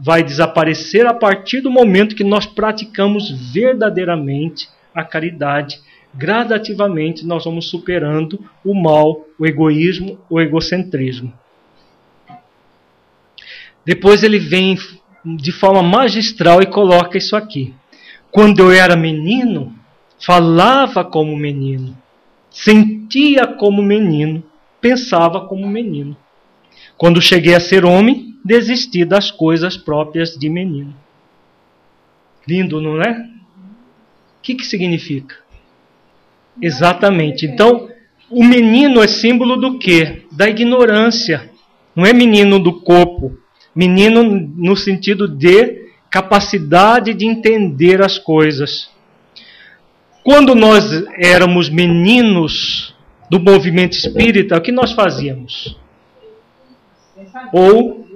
vai desaparecer a partir do momento que nós praticamos verdadeiramente a caridade. Gradativamente nós vamos superando o mal, o egoísmo, o egocentrismo. Depois ele vem de forma magistral e coloca isso aqui. Quando eu era menino, falava como menino, sentia como menino, pensava como menino. Quando cheguei a ser homem, desisti das coisas próprias de menino. Lindo, não é? O que, que significa? Exatamente. Então, o menino é símbolo do quê? Da ignorância. Não é menino do corpo. Menino no sentido de capacidade de entender as coisas. Quando nós éramos meninos do movimento espírita, o que nós fazíamos? Ou,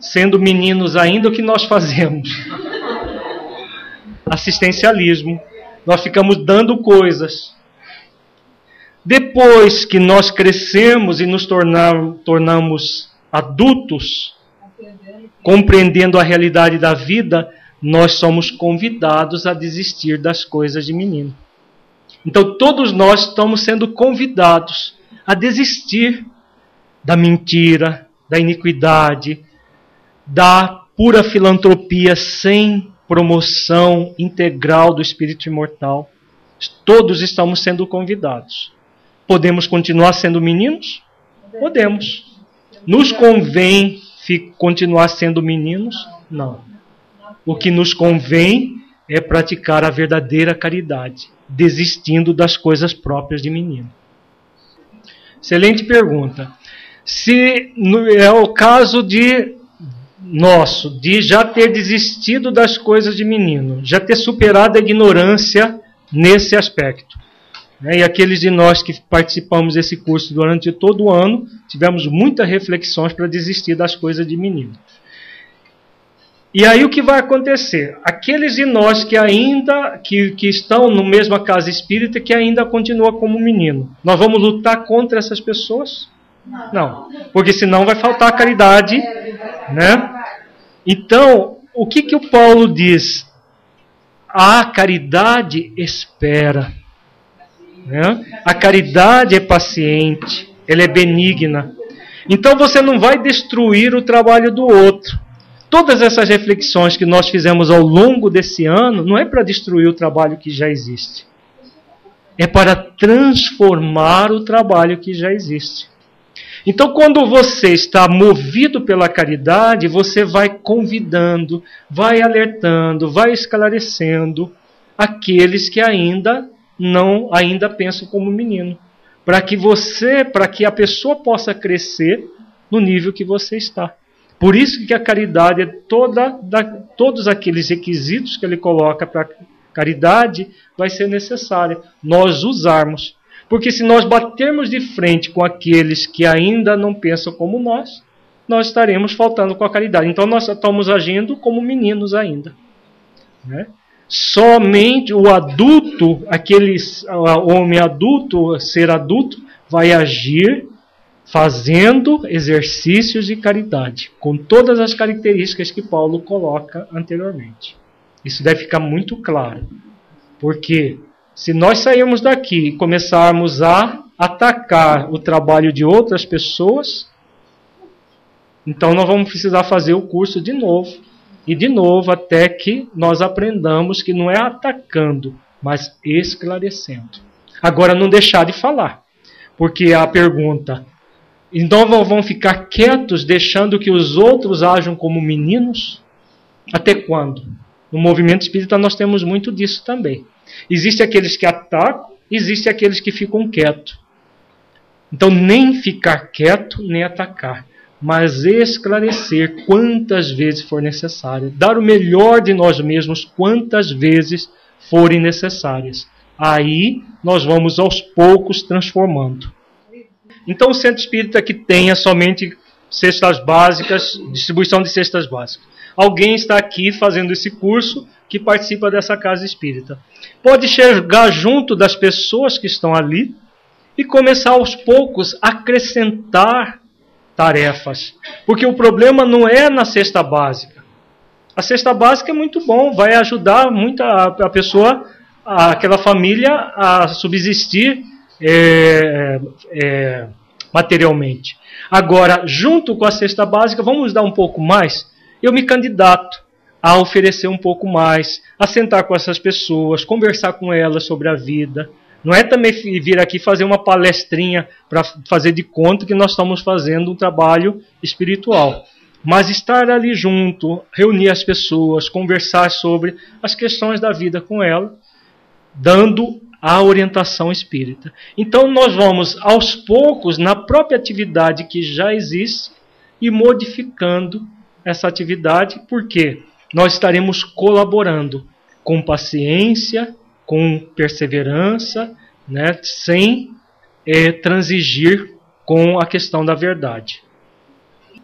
sendo meninos ainda, o que nós fazemos? Assistencialismo. Nós ficamos dando coisas. Depois que nós crescemos e nos tornamos adultos, compreendendo a realidade da vida, nós somos convidados a desistir das coisas de menino. Então todos nós estamos sendo convidados a desistir da mentira, da iniquidade, da pura filantropia sem promoção integral do espírito imortal. Todos estamos sendo convidados. Podemos continuar sendo meninos? Podemos. Nos convém continuar sendo meninos? Não. O que nos convém é praticar a verdadeira caridade, desistindo das coisas próprias de menino. Excelente pergunta. Se é o caso de nosso, de já ter desistido das coisas de menino, já ter superado a ignorância nesse aspecto. Né? E aqueles de nós que participamos desse curso durante todo o ano, tivemos muitas reflexões para desistir das coisas de menino. E aí o que vai acontecer? Aqueles de nós que ainda que, que estão no mesma casa espírita que ainda continua como menino, nós vamos lutar contra essas pessoas? Não, porque senão vai faltar caridade, né? Então, o que que o Paulo diz? A caridade espera. Né? A caridade é paciente, ela é benigna. Então você não vai destruir o trabalho do outro. Todas essas reflexões que nós fizemos ao longo desse ano não é para destruir o trabalho que já existe. É para transformar o trabalho que já existe. Então, quando você está movido pela caridade, você vai convidando, vai alertando, vai esclarecendo aqueles que ainda não ainda pensam como menino, para que você, para que a pessoa possa crescer no nível que você está. Por isso que a caridade é toda da, todos aqueles requisitos que ele coloca para caridade vai ser necessária nós usarmos. Porque se nós batermos de frente com aqueles que ainda não pensam como nós, nós estaremos faltando com a caridade. Então nós estamos agindo como meninos ainda. Né? Somente o adulto, aquele homem adulto, ser adulto, vai agir fazendo exercícios de caridade, com todas as características que Paulo coloca anteriormente. Isso deve ficar muito claro. Porque se nós sairmos daqui e começarmos a atacar o trabalho de outras pessoas, então nós vamos precisar fazer o curso de novo e de novo até que nós aprendamos que não é atacando, mas esclarecendo. Agora, não deixar de falar, porque a pergunta: então vão ficar quietos deixando que os outros ajam como meninos? Até quando? No movimento espírita nós temos muito disso também. Existem aqueles que atacam, existem aqueles que ficam quietos. Então, nem ficar quieto, nem atacar, mas esclarecer quantas vezes for necessário, dar o melhor de nós mesmos quantas vezes forem necessárias. Aí nós vamos aos poucos transformando. Então, o centro espírita que tenha somente cestas básicas, distribuição de cestas básicas. Alguém está aqui fazendo esse curso que participa dessa casa espírita. Pode chegar junto das pessoas que estão ali e começar aos poucos a acrescentar tarefas. Porque o problema não é na cesta básica. A cesta básica é muito bom, vai ajudar muito a, a pessoa, a, aquela família, a subsistir é, é, materialmente. Agora, junto com a cesta básica, vamos dar um pouco mais? Eu me candidato a oferecer um pouco mais, a sentar com essas pessoas, conversar com elas sobre a vida, não é também vir aqui fazer uma palestrinha para fazer de conta que nós estamos fazendo um trabalho espiritual. Mas estar ali junto, reunir as pessoas, conversar sobre as questões da vida com ela, dando a orientação espírita. Então nós vamos aos poucos na própria atividade que já existe e modificando essa atividade, porque nós estaremos colaborando com paciência, com perseverança, né, sem é, transigir com a questão da verdade.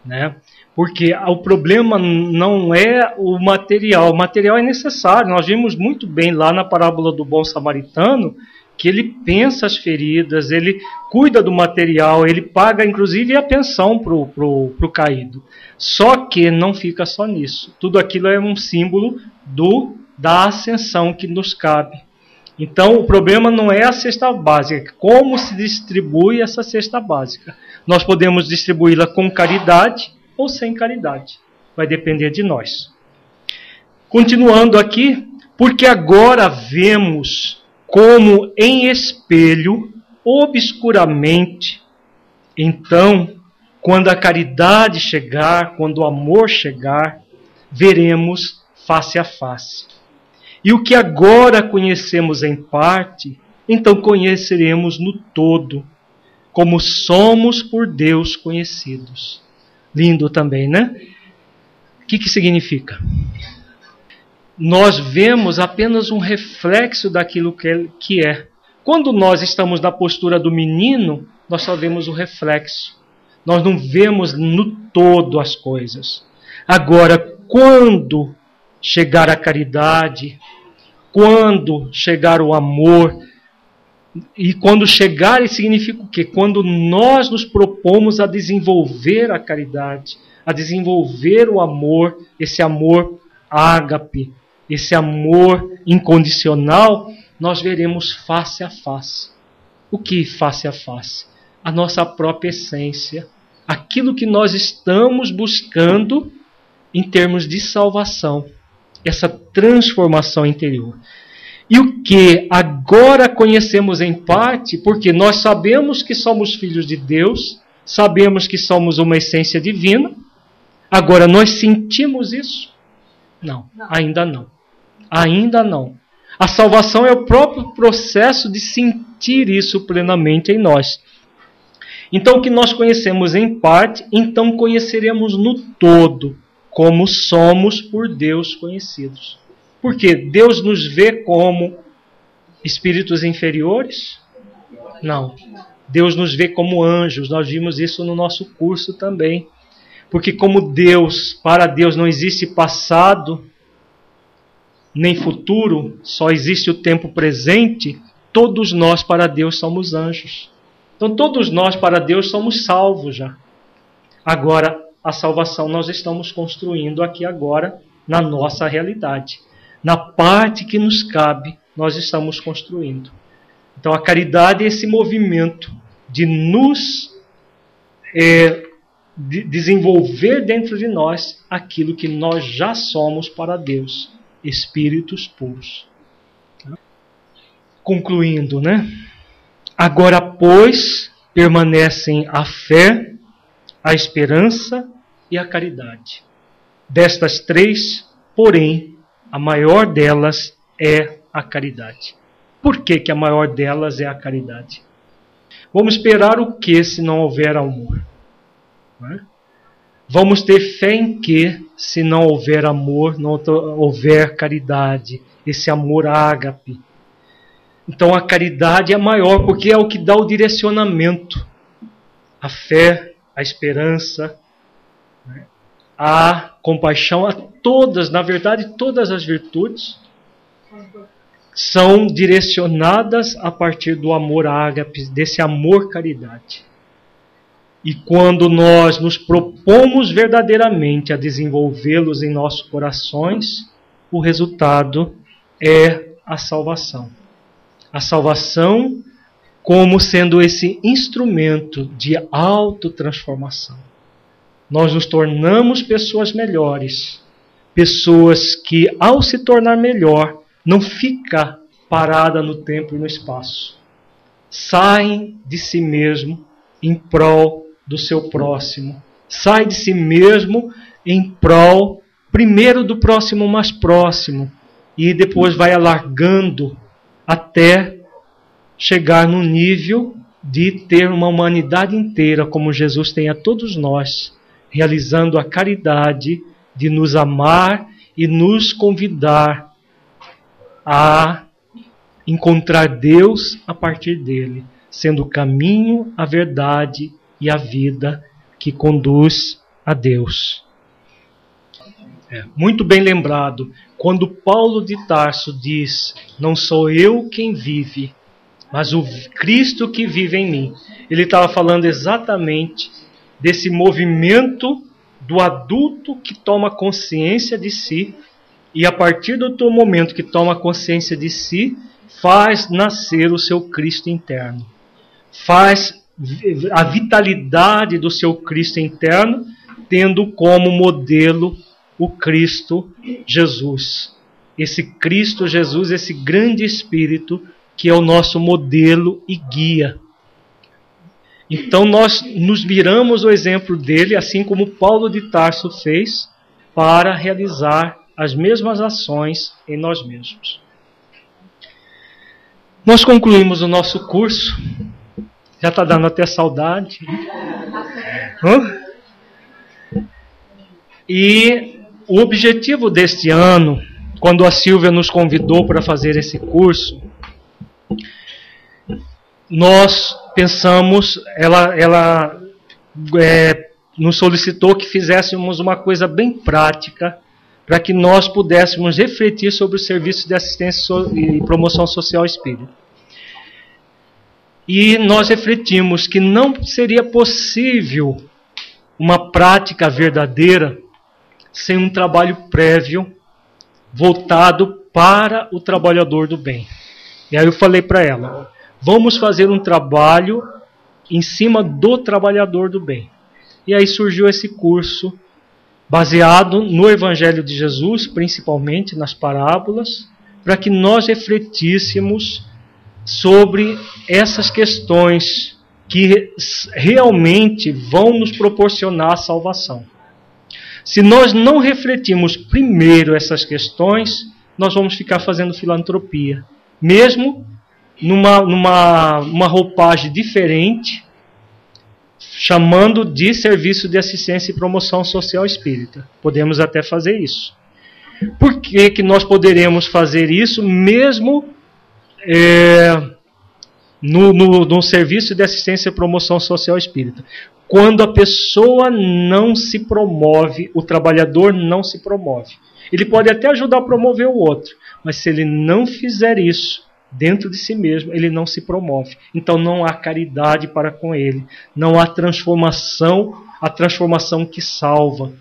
Né? Porque o problema não é o material, o material é necessário. Nós vimos muito bem lá na parábola do bom samaritano que ele pensa as feridas, ele cuida do material, ele paga inclusive a pensão para o pro, pro caído. Só que não fica só nisso. Tudo aquilo é um símbolo do da ascensão que nos cabe. Então, o problema não é a cesta básica, é como se distribui essa cesta básica. Nós podemos distribuí-la com caridade ou sem caridade. Vai depender de nós. Continuando aqui, porque agora vemos como em espelho, obscuramente, então, quando a caridade chegar, quando o amor chegar, veremos face a face. E o que agora conhecemos em parte, então conheceremos no todo, como somos por Deus conhecidos. Lindo também, né? O que, que significa? Nós vemos apenas um reflexo daquilo que é. Quando nós estamos na postura do menino, nós só vemos o reflexo. Nós não vemos no todo as coisas. Agora, quando chegar a caridade, quando chegar o amor, e quando chegar, significa o quê? Quando nós nos propomos a desenvolver a caridade, a desenvolver o amor, esse amor ágape, esse amor incondicional, nós veremos face a face. O que face a face? A nossa própria essência, aquilo que nós estamos buscando em termos de salvação essa transformação interior. E o que agora conhecemos em parte, porque nós sabemos que somos filhos de Deus, sabemos que somos uma essência divina, agora nós sentimos isso? Não, não. ainda não. Ainda não. A salvação é o próprio processo de sentir isso plenamente em nós. Então, o que nós conhecemos em parte, então conheceremos no todo como somos por Deus conhecidos. Porque Deus nos vê como espíritos inferiores? Não. Deus nos vê como anjos. Nós vimos isso no nosso curso também. Porque como Deus, para Deus não existe passado nem futuro, só existe o tempo presente, todos nós para Deus somos anjos. Então todos nós para Deus somos salvos já. Agora, a salvação nós estamos construindo aqui agora na nossa realidade. Na parte que nos cabe, nós estamos construindo. Então a caridade é esse movimento de nos é, de desenvolver dentro de nós aquilo que nós já somos para Deus, espíritos puros. Concluindo, né? Agora, pois, permanecem a fé, a esperança e a caridade. Destas três, porém, a maior delas é a caridade. Por que, que a maior delas é a caridade? Vamos esperar o que se não houver amor? É? Vamos ter fé em que se não houver amor, não houver caridade, esse amor ágape? Então a caridade é maior porque é o que dá o direcionamento. A fé, a esperança, né? a compaixão, a todas, na verdade, todas as virtudes são direcionadas a partir do amor ágape, desse amor caridade. E quando nós nos propomos verdadeiramente a desenvolvê-los em nossos corações, o resultado é a salvação. A salvação como sendo esse instrumento de autotransformação. Nós nos tornamos pessoas melhores, pessoas que, ao se tornar melhor, não fica parada no tempo e no espaço. Saem de si mesmo em prol do seu próximo. Sai de si mesmo em prol, primeiro do próximo mais próximo, e depois vai alargando até chegar no nível de ter uma humanidade inteira, como Jesus tem a todos nós, realizando a caridade de nos amar e nos convidar a encontrar Deus a partir dele, sendo o caminho, a verdade e a vida que conduz a Deus. É, muito bem lembrado, quando Paulo de Tarso diz: Não sou eu quem vive, mas o Cristo que vive em mim. Ele estava falando exatamente desse movimento do adulto que toma consciência de si e a partir do momento que toma consciência de si, faz nascer o seu Cristo interno. Faz a vitalidade do seu Cristo interno, tendo como modelo o Cristo Jesus. Esse Cristo Jesus, esse grande Espírito que é o nosso modelo e guia. Então nós nos miramos o exemplo dele, assim como Paulo de Tarso fez, para realizar as mesmas ações em nós mesmos. Nós concluímos o nosso curso, já está dando até saudade. E o objetivo deste ano, quando a Silvia nos convidou para fazer esse curso, nós pensamos, ela, ela é, nos solicitou que fizéssemos uma coisa bem prática para que nós pudéssemos refletir sobre o serviço de assistência e promoção social espírita. E nós refletimos que não seria possível uma prática verdadeira sem um trabalho prévio voltado para o trabalhador do bem. E aí eu falei para ela: vamos fazer um trabalho em cima do trabalhador do bem. E aí surgiu esse curso baseado no Evangelho de Jesus, principalmente nas parábolas, para que nós refletíssemos sobre essas questões que realmente vão nos proporcionar salvação. Se nós não refletirmos primeiro essas questões, nós vamos ficar fazendo filantropia, mesmo numa, numa uma roupagem diferente, chamando de serviço de assistência e promoção social espírita. Podemos até fazer isso. Por que, que nós poderemos fazer isso mesmo é, no, no, no serviço de assistência e promoção social espírita? Quando a pessoa não se promove, o trabalhador não se promove. Ele pode até ajudar a promover o outro, mas se ele não fizer isso, dentro de si mesmo, ele não se promove. Então não há caridade para com ele, não há transformação, a transformação que salva.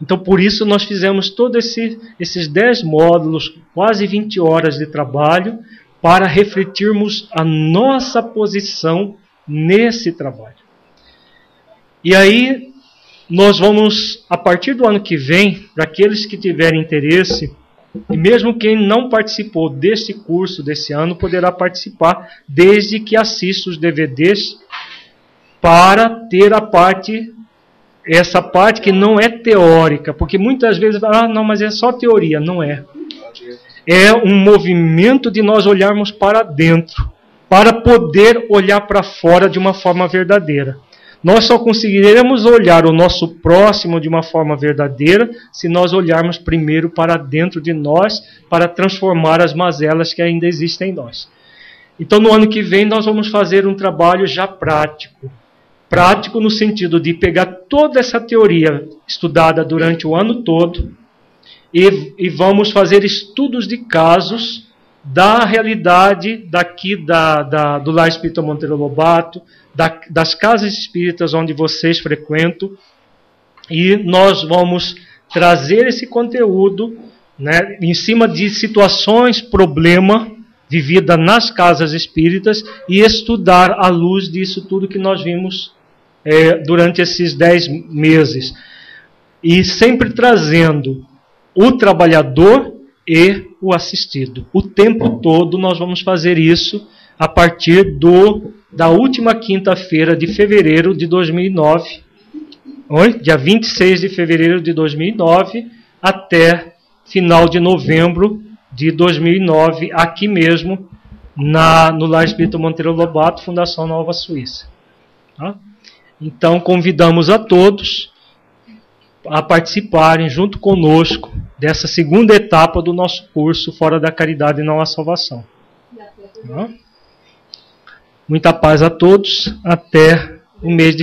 Então por isso nós fizemos todos esse, esses 10 módulos, quase 20 horas de trabalho, para refletirmos a nossa posição nesse trabalho. E aí nós vamos, a partir do ano que vem, para aqueles que tiverem interesse, e mesmo quem não participou desse curso desse ano poderá participar, desde que assista os DVDs para ter a parte essa parte que não é teórica, porque muitas vezes ah, não, mas é só teoria, não é. É um movimento de nós olharmos para dentro para poder olhar para fora de uma forma verdadeira. Nós só conseguiremos olhar o nosso próximo de uma forma verdadeira se nós olharmos primeiro para dentro de nós, para transformar as mazelas que ainda existem em nós. Então, no ano que vem, nós vamos fazer um trabalho já prático. Prático no sentido de pegar toda essa teoria estudada durante o ano todo e, e vamos fazer estudos de casos da realidade daqui da, da, do Lar Espírita Monteiro Lobato, da, das casas espíritas onde vocês frequentam, e nós vamos trazer esse conteúdo né, em cima de situações, problema vivida nas casas espíritas e estudar à luz disso tudo que nós vimos é, durante esses dez meses. E sempre trazendo o trabalhador e o assistido. O tempo todo nós vamos fazer isso a partir do da última quinta-feira de fevereiro de 2009, oi? dia 26 de fevereiro de 2009, até final de novembro de 2009, aqui mesmo, na, no Lar Espírito Monteiro Lobato, Fundação Nova Suíça. Tá? Então, convidamos a todos a participarem junto conosco dessa segunda etapa do nosso curso Fora da Caridade e Não a Salvação. Tá? Muita paz a todos. Até o mês de